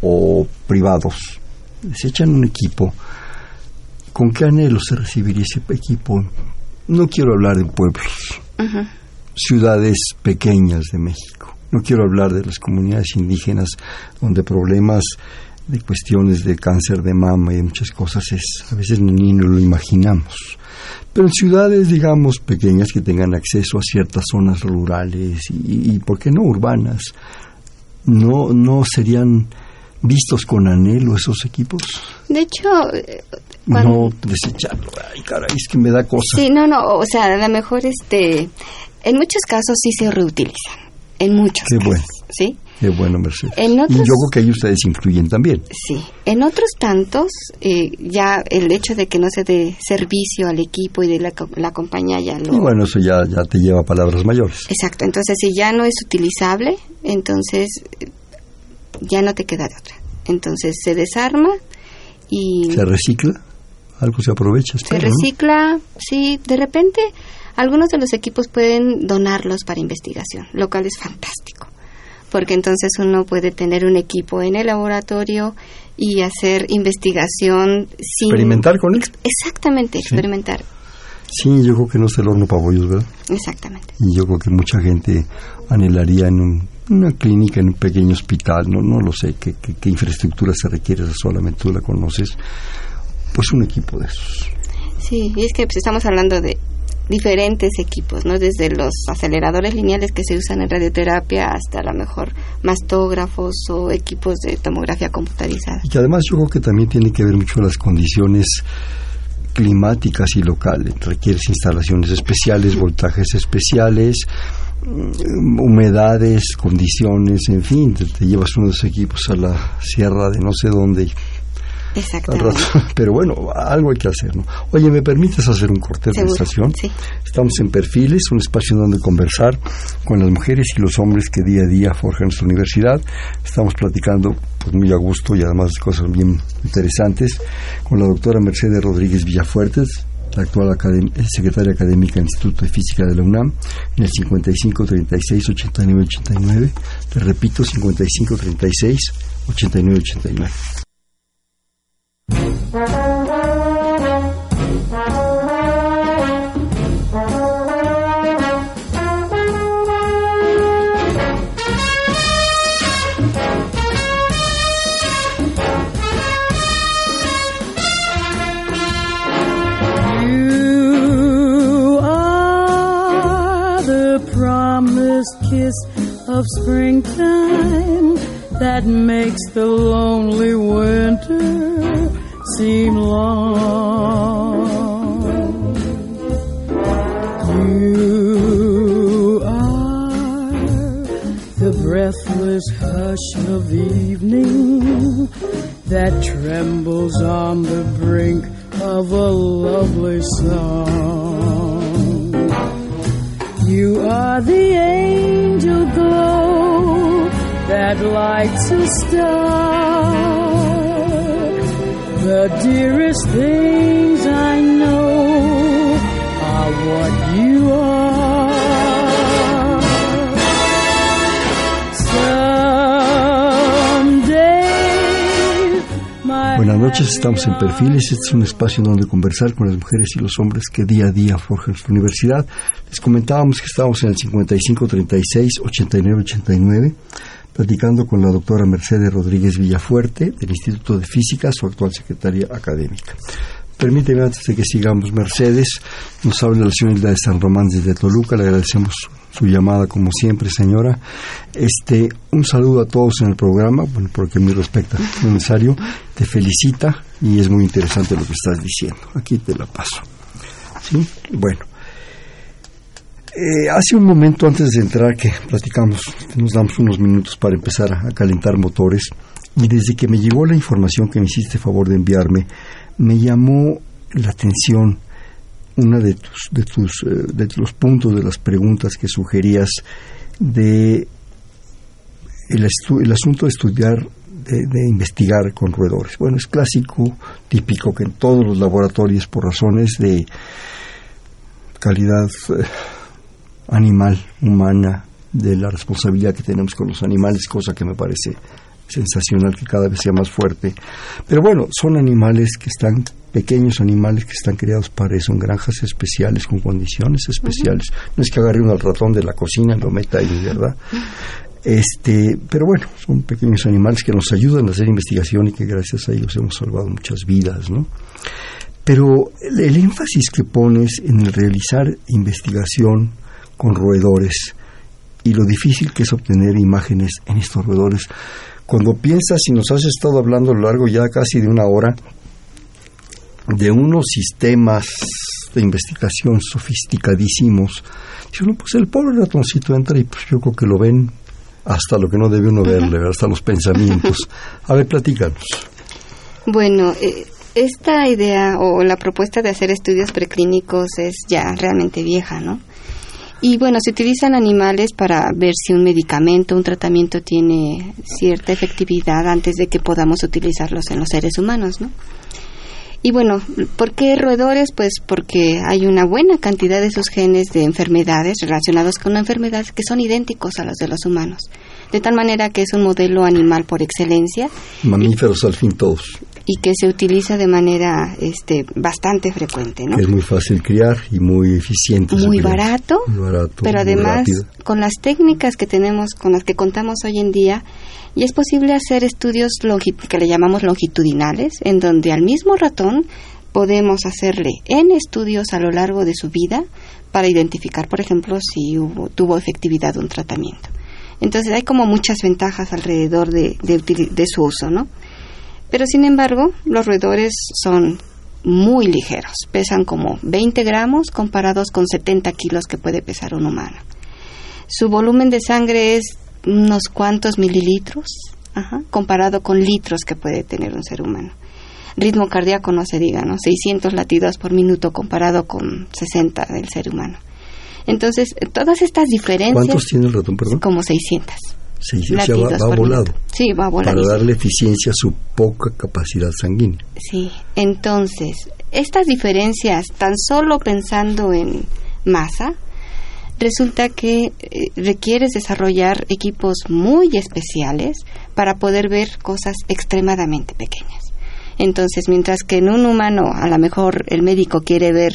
o privados se echan un equipo, ¿con qué anhelo se recibiría ese equipo? No quiero hablar de pueblos, ciudades pequeñas de México. No quiero hablar de las comunidades indígenas donde problemas de cuestiones de cáncer de mama y de muchas cosas es a veces ni no lo imaginamos. Pero en ciudades, digamos, pequeñas que tengan acceso a ciertas zonas rurales y, y ¿por qué no urbanas? No, no serían vistos con anhelo esos equipos. De hecho, eh, no desecharlo. Ay, caray, es que me da cosa. Sí, no, no, o sea, a lo mejor este, en muchos casos sí se reutilizan, en muchos Qué casos, bueno. ¿sí? Qué bueno, Mercedes. En Y otros- yo creo que ahí ustedes influyen también. Sí, en otros tantos, eh, ya el hecho de que no se dé servicio al equipo y de la, la compañía ya lo... Y bueno, eso ya, ya te lleva a palabras mayores. Exacto, entonces si ya no es utilizable, entonces eh, ya no te queda de otra. Entonces se desarma y ¿Se recicla? Algo se aprovecha, se espero, ¿no? recicla, sí, de repente algunos de los equipos pueden donarlos para investigación, lo cual es fantástico, porque entonces uno puede tener un equipo en el laboratorio y hacer investigación sin... Experimentar con él. Exactamente, experimentar, Sí, yo creo que no es el horno para bollos, ¿verdad? exactamente. Y yo creo que mucha gente anhelaría en un- una clínica, en un pequeño hospital, no, no lo sé, qué, qué- qué infraestructura se requiere, esa solamente tú la conoces, pues un equipo de esos. Sí, y es que pues, estamos hablando de diferentes equipos, ¿no? Desde los aceleradores lineales que se usan en radioterapia hasta a lo mejor mastógrafos o equipos de tomografía computarizada. Y que además yo creo que también tiene que ver mucho las condiciones climáticas y locales. Requieres instalaciones especiales, voltajes especiales, mm, humedades, condiciones, en fin, te, te llevas uno de esos equipos a la sierra de no sé dónde Exactamente. pero bueno, algo hay que hacer, ¿no? Oye, ¿me permites hacer un corte de estación? sí. Estamos en Perfiles, un espacio donde conversar con las mujeres y los hombres que día a día forjan nuestra universidad. Estamos platicando pues muy a gusto y además de cosas bien interesantes con la doctora Mercedes Rodríguez Villafuertes, la actual eh, secretaria académica del Instituto de Física de la UNAM, en el 55 36 89 89. Te repito, 55 36 89 89. You are the promised kiss of springtime that makes the lonely winter seem long. You are the breathless hush of evening that trembles on the brink of a lovely song. You are the angel glow that lights a star. The dearest things I know are what you are. Someday, my Buenas noches, estamos en Perfiles. Este es un espacio donde conversar con las mujeres y los hombres que día a día forjan nuestra universidad. Les comentábamos que estábamos en el 55 36 89 89, platicando con la doctora Mercedes Rodríguez Villafuerte del Instituto de Física, su actual secretaria académica. Permíteme, antes de que sigamos, Mercedes, nos habla la señora de San Román desde Toluca, le agradecemos su llamada como siempre, señora. Este, un saludo a todos en el programa, bueno, porque me respecta, es necesario, te felicita y es muy interesante lo que estás diciendo. Aquí te la paso. ¿Sí? Bueno. Eh, hace un momento antes de entrar que platicamos, nos damos unos minutos para empezar a, calentar motores y desde que me llegó la información que me hiciste favor de enviarme, me llamó la atención una de tus de tus eh, de los puntos de las preguntas que sugerías de el, estu- el asunto de estudiar de, de investigar con roedores. Bueno es clásico típico que en todos los laboratorios por razones de calidad eh, animal, humana, de la responsabilidad que tenemos con los animales, cosa que me parece sensacional que cada vez sea más fuerte. Pero bueno, son animales que están, pequeños animales que están criados para eso, en granjas especiales, con condiciones especiales. No es que agarre uno al ratón de la cocina y lo meta ahí, ¿verdad? Este, pero bueno, son pequeños animales que nos ayudan a hacer investigación y que gracias a ellos hemos salvado muchas vidas, ¿no? Pero el, el énfasis que pones en el realizar investigación con roedores y lo difícil que es obtener imágenes en estos roedores, cuando piensas y nos has estado hablando a lo largo ya casi de una hora de unos sistemas de investigación sofisticadísimos, dice uno, pues el pobre ratoncito entra y pues yo creo que lo ven hasta lo que no debe uno verle, hasta los pensamientos. A ver, platícanos. Bueno, eh, esta idea o la propuesta de hacer estudios preclínicos es ya realmente vieja, ¿no? Y bueno, se utilizan animales para ver si un medicamento, un tratamiento tiene cierta efectividad antes de que podamos utilizarlos en los seres humanos, ¿no? Y bueno, ¿por qué roedores? Pues porque hay una buena cantidad de sus genes de enfermedades relacionados con enfermedades que son idénticos a los de los humanos. De tal manera que es un modelo animal por excelencia. Mamíferos al fin todos. Y que se utiliza de manera este, bastante frecuente, ¿no? Es muy fácil criar y muy eficiente. Muy barato, Muy barato, pero muy además rápido. con las técnicas que tenemos, con las que contamos hoy en día, y es posible hacer estudios que le llamamos longitudinales, en donde al mismo ratón podemos hacerle en estudios a lo largo de su vida para identificar, por ejemplo, si hubo- tuvo efectividad un tratamiento. Entonces hay como muchas ventajas alrededor de, de de su uso, ¿no? Pero sin embargo, los roedores son muy ligeros, pesan como 20 gramos comparados con 70 kilos que puede pesar un humano. Su volumen de sangre es unos cuantos mililitros, ajá, comparado con litros que puede tener un ser humano. Ritmo cardíaco no se diga, ¿no? 600 latidos por minuto comparado con 60 del ser humano. Entonces, todas estas diferencias... ¿Cuántos tiene el ratón, perdón? Como 600. O sea, va, volado. Sí, va Para volado. darle eficiencia a su poca capacidad sanguínea. Sí, entonces, estas diferencias, tan solo pensando en masa, resulta que eh, requieres desarrollar equipos muy especiales para poder ver cosas extremadamente pequeñas. Entonces, mientras que en un humano a lo mejor el médico quiere ver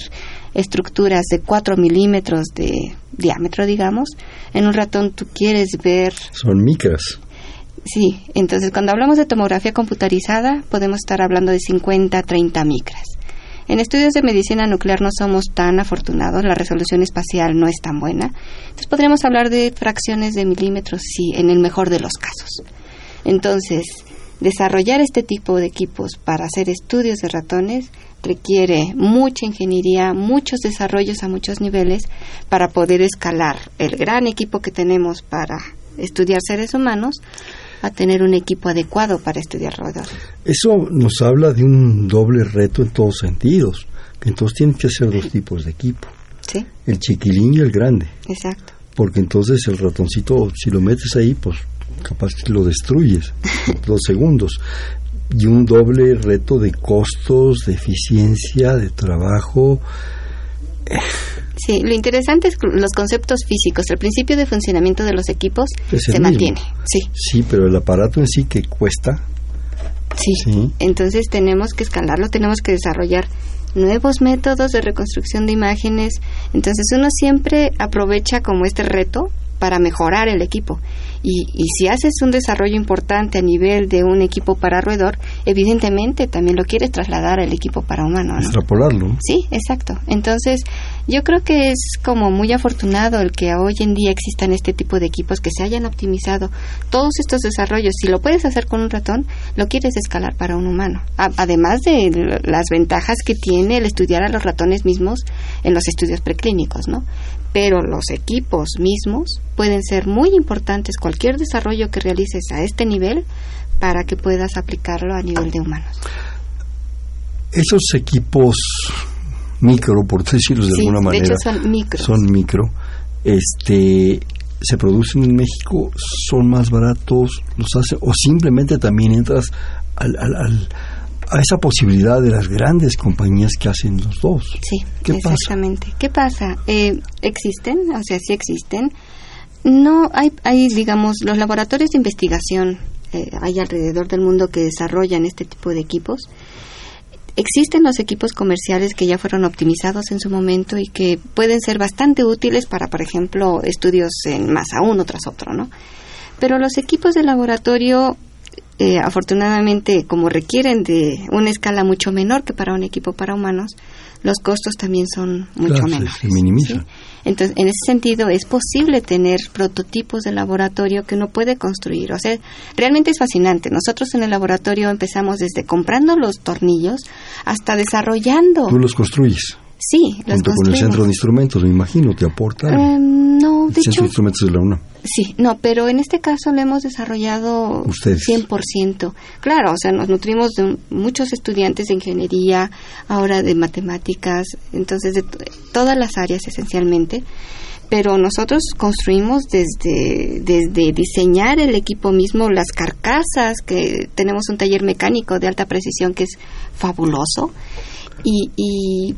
estructuras de 4 milímetros de diámetro, digamos, en un ratón tú quieres ver Son micras. Sí, entonces cuando hablamos de tomografía computarizada podemos estar hablando de 50 a 30 micras. En estudios de medicina nuclear no somos tan afortunados, la resolución espacial no es tan buena. Entonces podríamos hablar de fracciones de milímetros, sí, en el mejor de los casos. Entonces, desarrollar este tipo de equipos para hacer estudios de ratones requiere mucha ingeniería, muchos desarrollos a muchos niveles para poder escalar el gran equipo que tenemos para estudiar seres humanos a tener un equipo adecuado para estudiar roedores. Eso nos habla de un doble reto en todos sentidos. Que entonces tienen que ser dos tipos de equipo. Sí, El chiquilín y el grande. exacto. Porque entonces el ratoncito, si lo metes ahí, pues capaz que lo destruyes dos segundos. Y un doble reto de costos, de eficiencia, de trabajo. Sí, lo interesante es los conceptos físicos, el principio de funcionamiento de los equipos se mismo. mantiene. Sí, Sí, pero el aparato en sí que cuesta. sí, Sí. Entonces tenemos que escalarlo, tenemos que desarrollar nuevos métodos de reconstrucción de imágenes. Entonces uno siempre aprovecha como este reto para mejorar el equipo. Y, y si haces un desarrollo importante a nivel de un equipo para roedor, evidentemente también lo quieres trasladar al equipo para humano. ¿no? Extrapolarlo. Sí, exacto. Entonces, yo creo que es como muy afortunado el que hoy en día existan este tipo de equipos que se hayan optimizado todos estos desarrollos. Si lo puedes hacer con un ratón, lo quieres escalar para un humano. A- además de las ventajas que tiene el estudiar a los ratones mismos en los estudios preclínicos, ¿no? Pero los equipos mismos pueden ser muy importantes, cualquier desarrollo que realices a este nivel, para que puedas aplicarlo a nivel de humanos. Esos equipos micro, por decirlo de Sí, alguna de manera, hecho son micros. son micro, este, se producen en México, son más baratos, los hacen, o simplemente también entras al, al, al, a esa posibilidad de las grandes compañías que hacen los dos. Sí, ¿Qué pasa? exactamente. ¿Qué pasa? Eh, existen, o sea, sí existen. No hay, hay, digamos, los laboratorios de investigación eh, hay alrededor del mundo que desarrollan este tipo de equipos. Existen los equipos comerciales que ya fueron optimizados en su momento y que pueden ser bastante útiles para, por ejemplo, estudios en masa uno tras otro, ¿no? Pero los equipos de laboratorio eh, afortunadamente, como requieren de una escala mucho menor que para un equipo para humanos, los costos también son mucho Claro, menores. se minimizan. ¿sí? Entonces, en ese sentido, es posible tener prototipos de laboratorio que uno puede construir. O sea, realmente es fascinante. Nosotros en el laboratorio empezamos desde comprando los tornillos hasta desarrollando. Tú los construyes Sí, los junto con el centro de instrumentos, me imagino, te aporta. Eh, no, el de centro hecho, de instrumentos de la UNAM. Sí, no, pero en este caso lo hemos desarrollado Ustedes. 100%. Claro, o sea, nos nutrimos de un- muchos estudiantes de ingeniería, ahora de matemáticas, entonces de to- todas las áreas esencialmente. Pero nosotros construimos desde, desde diseñar el equipo mismo, las carcasas, que tenemos un taller mecánico de alta precisión que es fabuloso. Y, y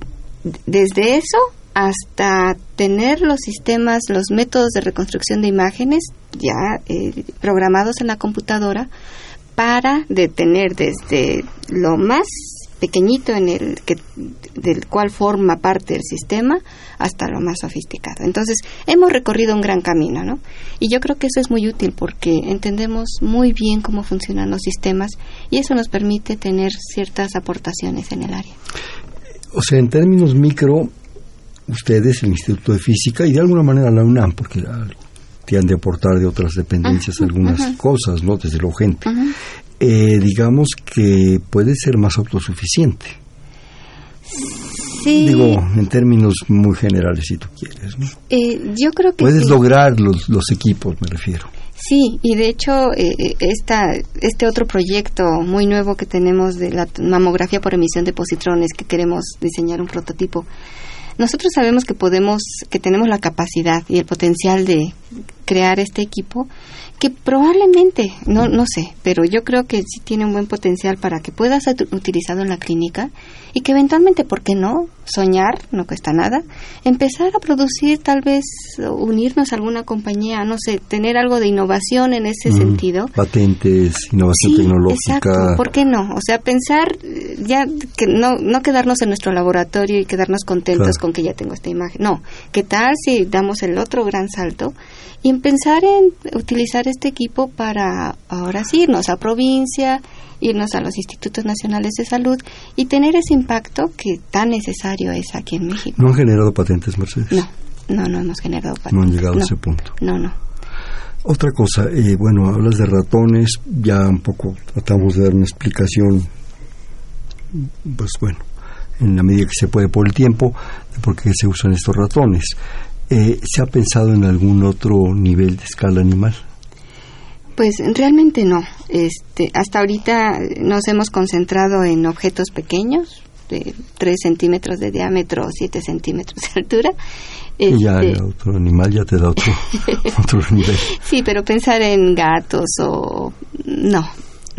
desde eso hasta tener los sistemas, los métodos de reconstrucción de imágenes ya eh, programados en la computadora para detener desde lo más pequeñito en el que del cual forma parte el sistema hasta lo más sofisticado. Entonces, hemos recorrido un gran camino, ¿no? Y yo creo que eso es muy útil porque entendemos muy bien cómo funcionan los sistemas y eso nos permite tener ciertas aportaciones en el área. O sea, en términos micro, ustedes, el Instituto de Física y de alguna manera la UNAM, porque te han de aportar de otras dependencias algunas cosas, ¿no? Desde lo urgente. Ujú. Eh, digamos que puede ser más autosuficiente. Sí, Digo, en términos muy generales, si tú quieres. ¿no? eh, yo creo que Puedes sí. lograr los, los equipos, me refiero. Sí, y de hecho eh, eh, esta, este otro proyecto muy nuevo que tenemos de la mamografía por emisión de positrones que queremos diseñar un prototipo. Nosotros sabemos que podemos, que tenemos la capacidad y el potencial de crear este equipo que probablemente, no, no sé, pero yo creo que sí tiene un buen potencial para que pueda ser utilizado en la clínica y que eventualmente, ¿por qué no? Soñar, no cuesta nada, empezar a producir tal vez, unirnos a alguna compañía, no sé, tener algo de innovación en ese Mm, sentido. Patentes, innovación Sí, tecnológica. exacto. ¿Por qué no? O sea, pensar eh, ya que no no quedarnos en nuestro laboratorio y quedarnos contentos Claro. con que ya tengo esta imagen. No, ¿qué tal si damos el otro gran salto y en pensar en utilizar este equipo para ahora sí irnos a provincia, irnos a los institutos nacionales de salud y tener ese impacto que tan necesario es aquí en México? ¿No han generado patentes, Mercedes? No, no, no hemos generado No han llegado no, a ese punto. No, no. Otra cosa, eh, bueno, hablas de ratones, ya un poco tratamos de dar una explicación, pues bueno, en la medida que se puede por el tiempo, de por qué se usan estos ratones. Eh, ¿Se ha pensado en algún otro nivel de escala animal? Pues realmente no. Este, hasta ahorita nos hemos concentrado en objetos pequeños, de 3 centímetros de diámetro, 7 centímetros de altura. Ya Este, el otro animal ya te da otro, otro nivel. sí, pero pensar en gatos o... No,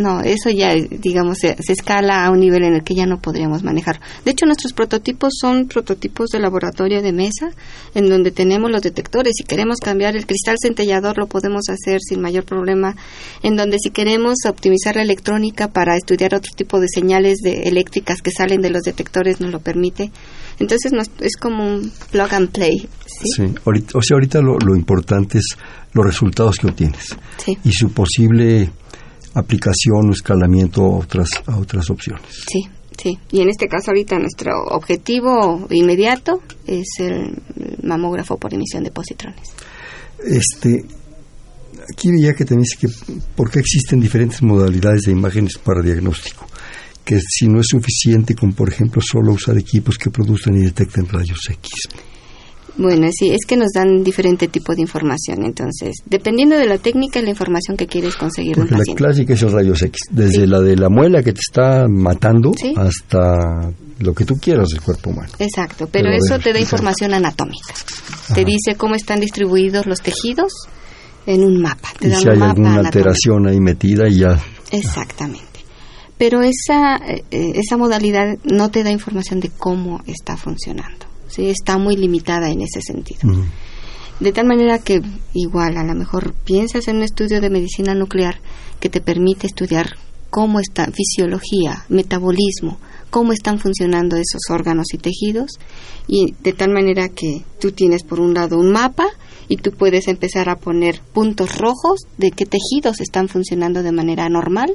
no, eso ya, digamos, se, se escala a un nivel en el que ya no podríamos manejar. De hecho, nuestros prototipos son prototipos de laboratorio de mesa, en donde tenemos los detectores. Si queremos cambiar el cristal centellador, lo podemos hacer sin mayor problema. En donde si queremos optimizar la electrónica para estudiar otro tipo de señales de eléctricas que salen de los detectores, nos lo permite. Entonces, nos- es como un plug and play. Sí, Sí, ahorita, o sea, ahorita lo, lo importante es los resultados que obtienes sí, y su posible aplicación o escalamiento a otras, a otras opciones. sí. sí. Y en este caso, ahorita nuestro objetivo inmediato es el mamógrafo por emisión de positrones. Este, aquí veía que también dice que por qué existen diferentes modalidades de imágenes para diagnóstico. Que si no es suficiente con, por ejemplo, solo usar equipos que produzcan y detecten rayos X. Bueno, sí, es que nos dan diferente tipo de información. Entonces, dependiendo de la técnica y la información que quieres conseguir de un la clásica es el X, desde Sí. la de la muela que te está matando Sí. hasta lo que tú quieras del cuerpo humano. Exacto, pero, eso ver, te da información anatómica. Te dice cómo están distribuidos los tejidos en un mapa. Te Y da si un hay mapa alguna anatómico. alteración ahí metida y ya Exactamente. pero esa, eh, esa modalidad no te da información de cómo está funcionando. ¿Sí? Está muy limitada en ese sentido. De tal manera que igual a lo mejor piensas en un estudio de medicina nuclear que te permite estudiar cómo está fisiología, metabolismo, cómo están funcionando esos órganos y tejidos y de tal manera que tú tienes por un lado un mapa y tú puedes empezar a poner puntos rojos de qué tejidos están funcionando de manera normal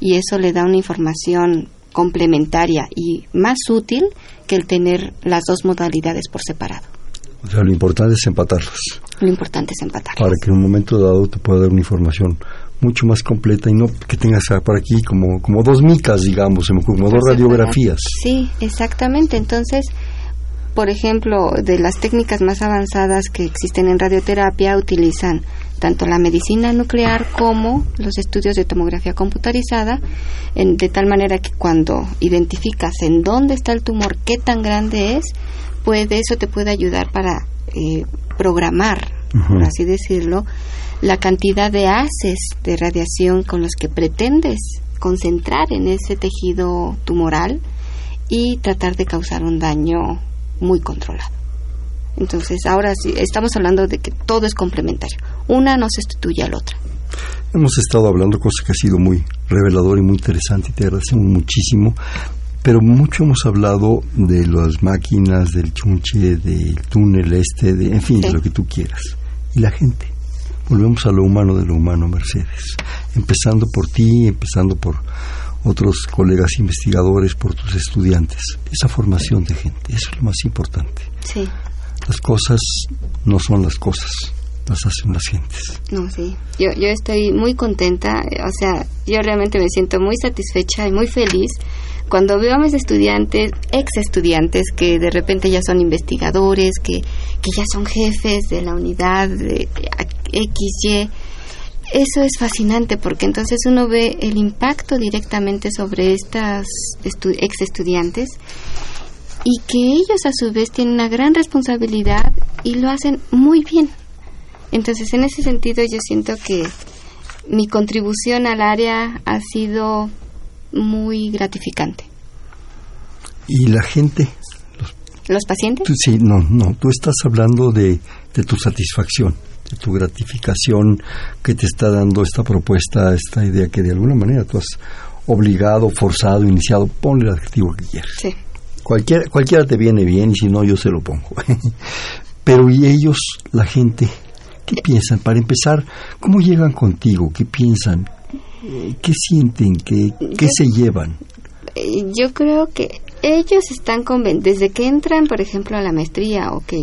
y eso le da una información complementaria y más útil que el tener las dos modalidades por separado. O sea, lo importante es empatarlas Lo importante es empatar. para que en un momento dado te pueda dar una información mucho más completa y no que tengas por aquí como, como dos micas, digamos, como dos radiografías. Sí, exactamente. Entonces, por ejemplo, de las técnicas más avanzadas que existen en radioterapia utilizan tanto la medicina nuclear como los estudios de tomografía computarizada, en- de tal manera que cuando identificas en dónde está el tumor, qué tan grande es, puede eso te puede ayudar para eh, programar, por así decirlo, la cantidad de haces de radiación con los que pretendes concentrar en ese tejido tumoral y tratar de causar un daño muy controlado. Entonces, ahora sí, estamos hablando de que todo es complementario. Una no sustituye a la otra. Hemos estado hablando cosas que ha sido muy revelador y muy interesante y te agradecemos muchísimo. Pero mucho hemos hablado de las máquinas, del chunche, del túnel este, de, en fin, de lo que tú quieras. Y la gente. Volvemos a lo humano de lo humano, Mercedes. Empezando por ti, empezando por otros colegas investigadores, por tus estudiantes. Esa formación de gente, eso es lo más importante. Sí, Las cosas no son las cosas, no, sí. Yo, yo estoy muy contenta, o sea, yo realmente me siento muy satisfecha y muy feliz cuando veo a mis estudiantes, ex estudiantes, que de repente ya son investigadores, que, que ya son jefes de la unidad de XY. Eso es fascinante porque entonces uno ve el impacto directamente sobre estas ex estudiantes y que ellos a su vez tienen una gran responsabilidad y lo hacen muy bien. Entonces, en ese sentido, yo siento que mi contribución al área ha sido muy gratificante. Y la gente, ¿Los pacientes? tú, sí, no, no, tú estás hablando de, de tu satisfacción, de tu gratificación que te está dando esta propuesta, esta idea que de alguna manera tú has obligado, forzado, iniciado, ponle el adjetivo que quieras. Sí. Cualquiera, cualquiera te viene bien y si no yo se lo pongo. Pero y ellos, la gente, ¿qué piensan? Para empezar, ¿cómo llegan contigo? ¿Qué piensan? Eh, ¿Qué sienten? ¿Qué, qué se llevan? Eh, Yo creo que ellos están conven desde que entran, por ejemplo, a la maestría o que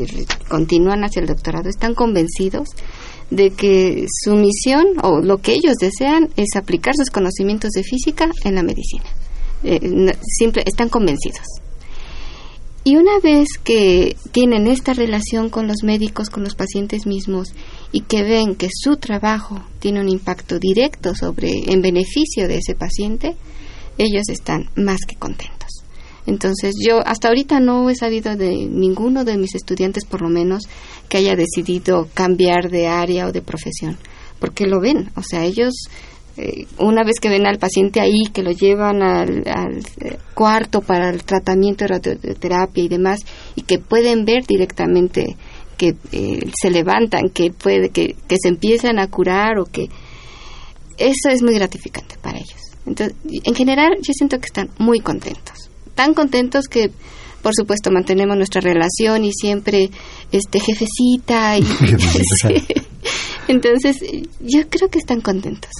continúan hacia el doctorado, están convencidos de que su misión o lo que ellos desean es aplicar sus conocimientos de física en la medicina. Eh, están convencidos. Y una vez que tienen esta relación con los médicos, con los pacientes mismos, y que ven que su trabajo tiene un impacto directo sobre, en beneficio de ese paciente, ellos están más que contentos. Entonces, yo hasta ahorita no he sabido de ninguno de mis estudiantes, por lo menos, que haya decidido cambiar de área o de profesión, porque lo ven. O sea, ellos, eh, una vez que ven al paciente ahí, que lo llevan al, al, eh, cuarto para el tratamiento de radioterapia y demás, y que pueden ver directamente que eh, se levantan, que puede, que, que se empiezan a curar o que eso es muy gratificante para ellos. Entonces, en general, yo siento que están muy contentos. Tan contentos que, por supuesto, mantenemos nuestra relación y siempre, este, jefecita y... Sí. Entonces, yo creo que están contentos.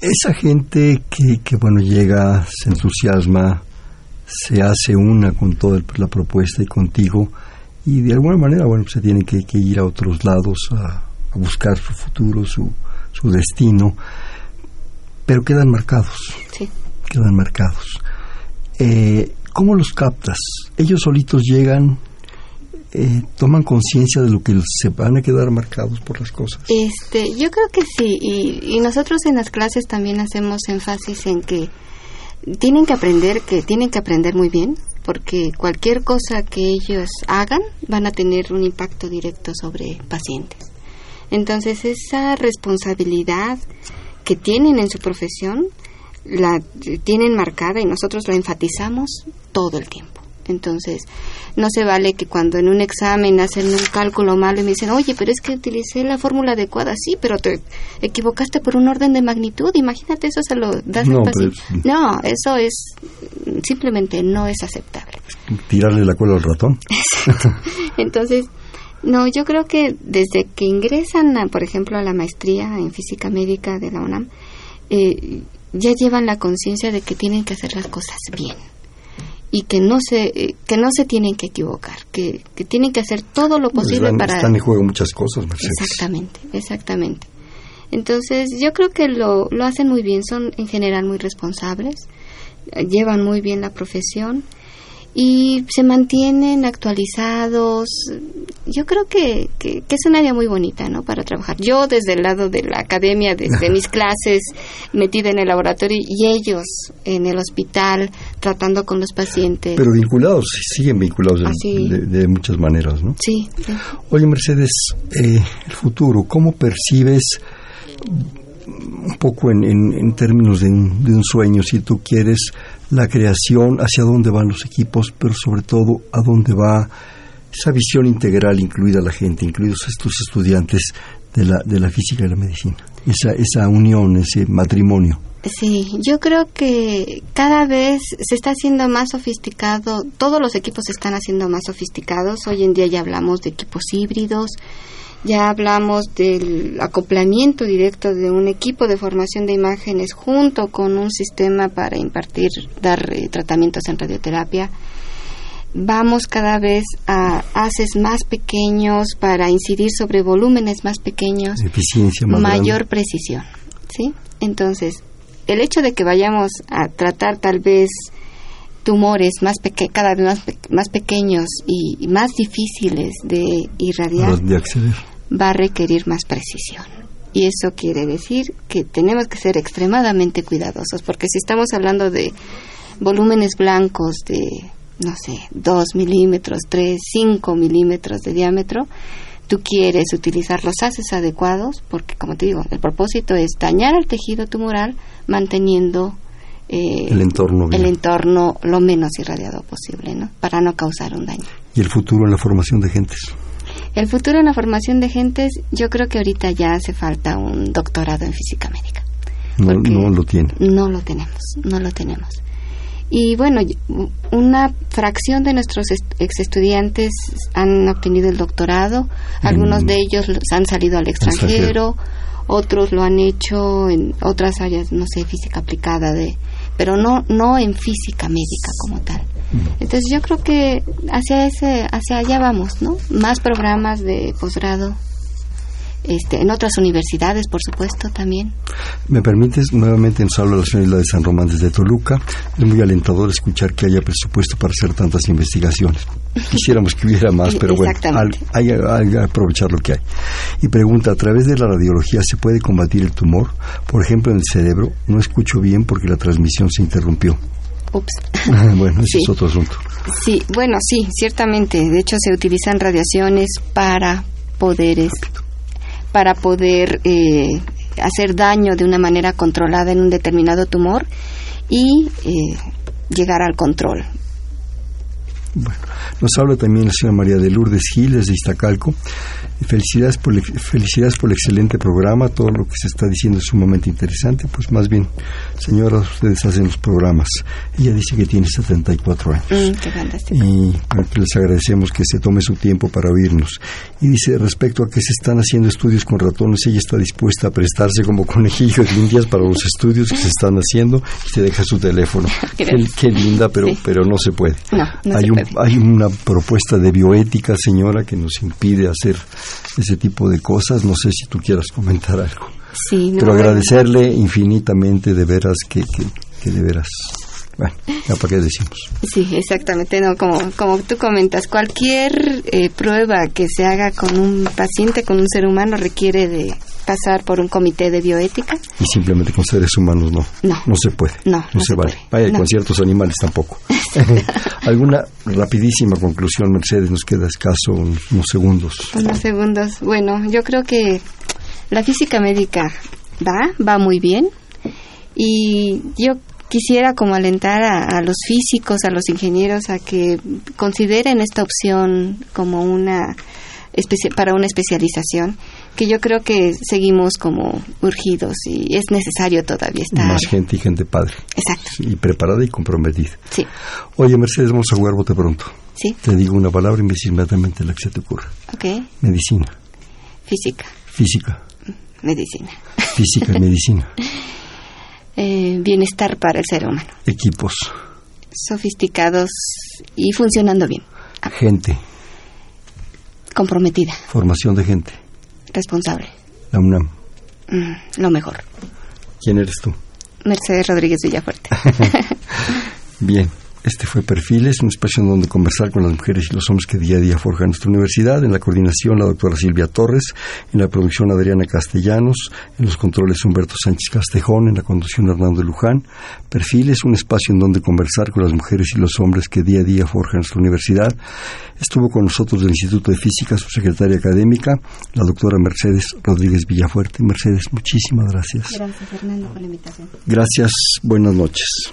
Esa gente que, que, bueno, llega, se entusiasma, se hace una con toda la propuesta y contigo, y de alguna manera, bueno, se tienen que, que ir a otros lados a, a buscar su futuro, su, su destino, pero quedan marcados, Sí. quedan marcados. Eh, ¿Cómo los captas? Ellos solitos llegan, eh, toman conciencia de lo que se van a quedar marcados por las cosas. Este, yo creo que sí, y, y nosotros en las clases también hacemos énfasis en que tienen que aprender, que tienen que aprender muy bien, porque cualquier cosa que ellos hagan van a tener un impacto directo sobre pacientes. Entonces, esa responsabilidad que tienen en su profesión la tienen marcada y nosotros la enfatizamos todo el tiempo. Entonces, no se vale que cuando en un examen hacen un cálculo malo y me dicen, oye, pero es que utilicé la fórmula adecuada, sí, pero te equivocaste por un orden de magnitud, imagínate eso se lo das No, al paciente. No, eso es simplemente no es aceptable. Tirarle la cola al ratón. Entonces, no, yo creo que desde que ingresan, a, por ejemplo, a la maestría en física médica de la UNAM, eh, ya llevan la conciencia de que tienen que hacer las cosas bien y que no se eh, que no se tienen que equivocar, que, que tienen que hacer todo lo posible están, para están en juego muchas cosas, Mercedes. Exactamente, exactamente. Entonces, yo creo que lo, lo hacen muy bien, son en general muy responsables, eh, llevan muy bien la profesión y se mantienen actualizados. Yo creo que, que, que es un área muy bonita, ¿no? Para trabajar. Yo desde el lado de la academia, desde mis clases, metida en el laboratorio y ellos en el hospital, tratando con los pacientes. Pero vinculados, siguen vinculados de, de muchas maneras, ¿no? sí, sí. Oye, Mercedes, eh, el futuro, ¿cómo percibes un poco en, en- en términos de un, de un sueño, si tú quieres, la creación, hacia dónde van los equipos, pero sobre todo a dónde va esa visión integral, incluida la gente, incluidos estos estudiantes de la, de la física y la medicina? Esa, esa unión, ese matrimonio. Sí, yo creo que cada vez se está haciendo más sofisticado, todos los equipos se están haciendo más sofisticados. Hoy en día ya hablamos de equipos híbridos, ya hablamos del acoplamiento directo de un equipo de formación de imágenes junto con un sistema para impartir, dar eh, tratamientos en radioterapia. Vamos cada vez a haces más pequeños para incidir sobre volúmenes más pequeños Eficiencia más mayor grande. precisión, ¿sí? Entonces, el hecho de que vayamos a tratar tal vez tumores más peque cada vez más, pe- más pequeños y, y más difíciles de irradiar de acceder. va a requerir más precisión. Y eso quiere decir que tenemos que ser extremadamente cuidadosos, porque si estamos hablando de volúmenes blancos de, no sé, 2 milímetros, 3, 5 milímetros de diámetro, tú quieres utilizar los haces adecuados, porque como te digo, el propósito es dañar al tejido tumoral manteniendo eh, El entorno el entorno lo menos irradiado posible, ¿no? Para no causar un daño. Y el futuro en la formación de gentes. El futuro en la formación de gentes, yo creo que ahorita ya hace falta un doctorado en física médica. No, no lo tiene. No lo tenemos, no lo tenemos. Y bueno, una fracción de nuestros est- ex estudiantes han obtenido el doctorado, algunos Mm. de ellos los han salido al extranjero, otros lo han hecho en otras áreas, no sé, física aplicada de, pero no no en física médica como tal. Entonces yo creo que hacia ese hacia allá vamos, ¿no? Más programas de posgrado este en otras universidades, por supuesto, también. ¿Me permites? Nuevamente nos habla la señora Isla de San Román desde Toluca. Es muy alentador escuchar que haya presupuesto para hacer tantas investigaciones. Quisiéramos que hubiera más, pero bueno, hay, que aprovechar lo que hay. Y pregunta, ¿a través de la radiología se puede combatir el tumor? Por ejemplo, en el cerebro. No escucho bien porque la transmisión se interrumpió. Ups. bueno, ese Sí. es otro asunto. Sí, bueno, sí, ciertamente. De hecho, se utilizan radiaciones para poder, es- para poder eh, hacer daño de una manera controlada en un determinado tumor y eh, llegar al control. Bueno, nos habla también la señora María de Lourdes Gil desde Iztacalco. Felicidades por, el, felicidades por el excelente programa. Todo lo que se está diciendo es sumamente interesante. Pues más bien, señora, ustedes hacen los programas. Ella dice que tiene 74 años. Mm, qué fantástico. Y pues les agradecemos que se tome su tiempo para oírnos. Y dice, respecto a que se están haciendo estudios con ratones, ella está dispuesta a prestarse como conejillos de indias para los estudios que se están haciendo y se deja su teléfono. qué, linda, pero, Sí. pero no se puede. No, no hay, se un- puede. hay una propuesta de bioética, señora, que nos impide hacer ese tipo de cosas. No sé si tú quieras comentar algo. Sí, no, Pero agradecerle infinitamente, de veras, que, que, que de veras. Bueno, ya para qué decimos. Sí, exactamente. No, como, como tú comentas, cualquier eh, prueba que se haga con un paciente, con un ser humano, requiere de pasar por un comité de bioética. Y simplemente con seres humanos no. No. se puede. No, no se, se vale. puede. Vaya, No. con ciertos animales tampoco. ¿Alguna rapidísima conclusión, Mercedes? Nos queda escaso un- unos segundos. Unos segundos. Bueno, yo creo que la física médica va, va muy bien Y yo quisiera como alentar a, a los físicos, a los ingenieros a que consideren esta opción como una para una especialización que yo creo que seguimos como urgidos y es necesario todavía estar. Más gente y gente padre. Exacto. Y preparada y comprometida. Sí, Oye, Mercedes, vamos a jugar bote pronto. sí, Te digo una palabra y me dices inmediatamente la que se te ocurra. ok. Medicina, Física, física, medicina. física y medicina. Eh, bienestar para el ser humano. Equipos, Sofisticados y funcionando bien. gente, Comprometida, formación de gente. Responsable. La UNAM. Mm, lo mejor. ¿Quién eres tú? Mercedes Rodríguez Villafuerte. Bien, este fue Perfiles, un espacio en donde conversar con las mujeres y los hombres que día a día forjan nuestra universidad. En la coordinación, la doctora Silvia Torres. En la producción, Adriana Castellanos. En los controles, Humberto Sánchez Castejón. En la conducción, Hernando Luján. Perfiles, un espacio en donde conversar con las mujeres y los hombres que día a día forjan nuestra universidad. Estuvo con nosotros del Instituto de Física, su secretaria académica, la doctora Mercedes Rodríguez Villafuerte. Mercedes, muchísimas gracias. Gracias, Fernando, por la invitación. Gracias, buenas noches.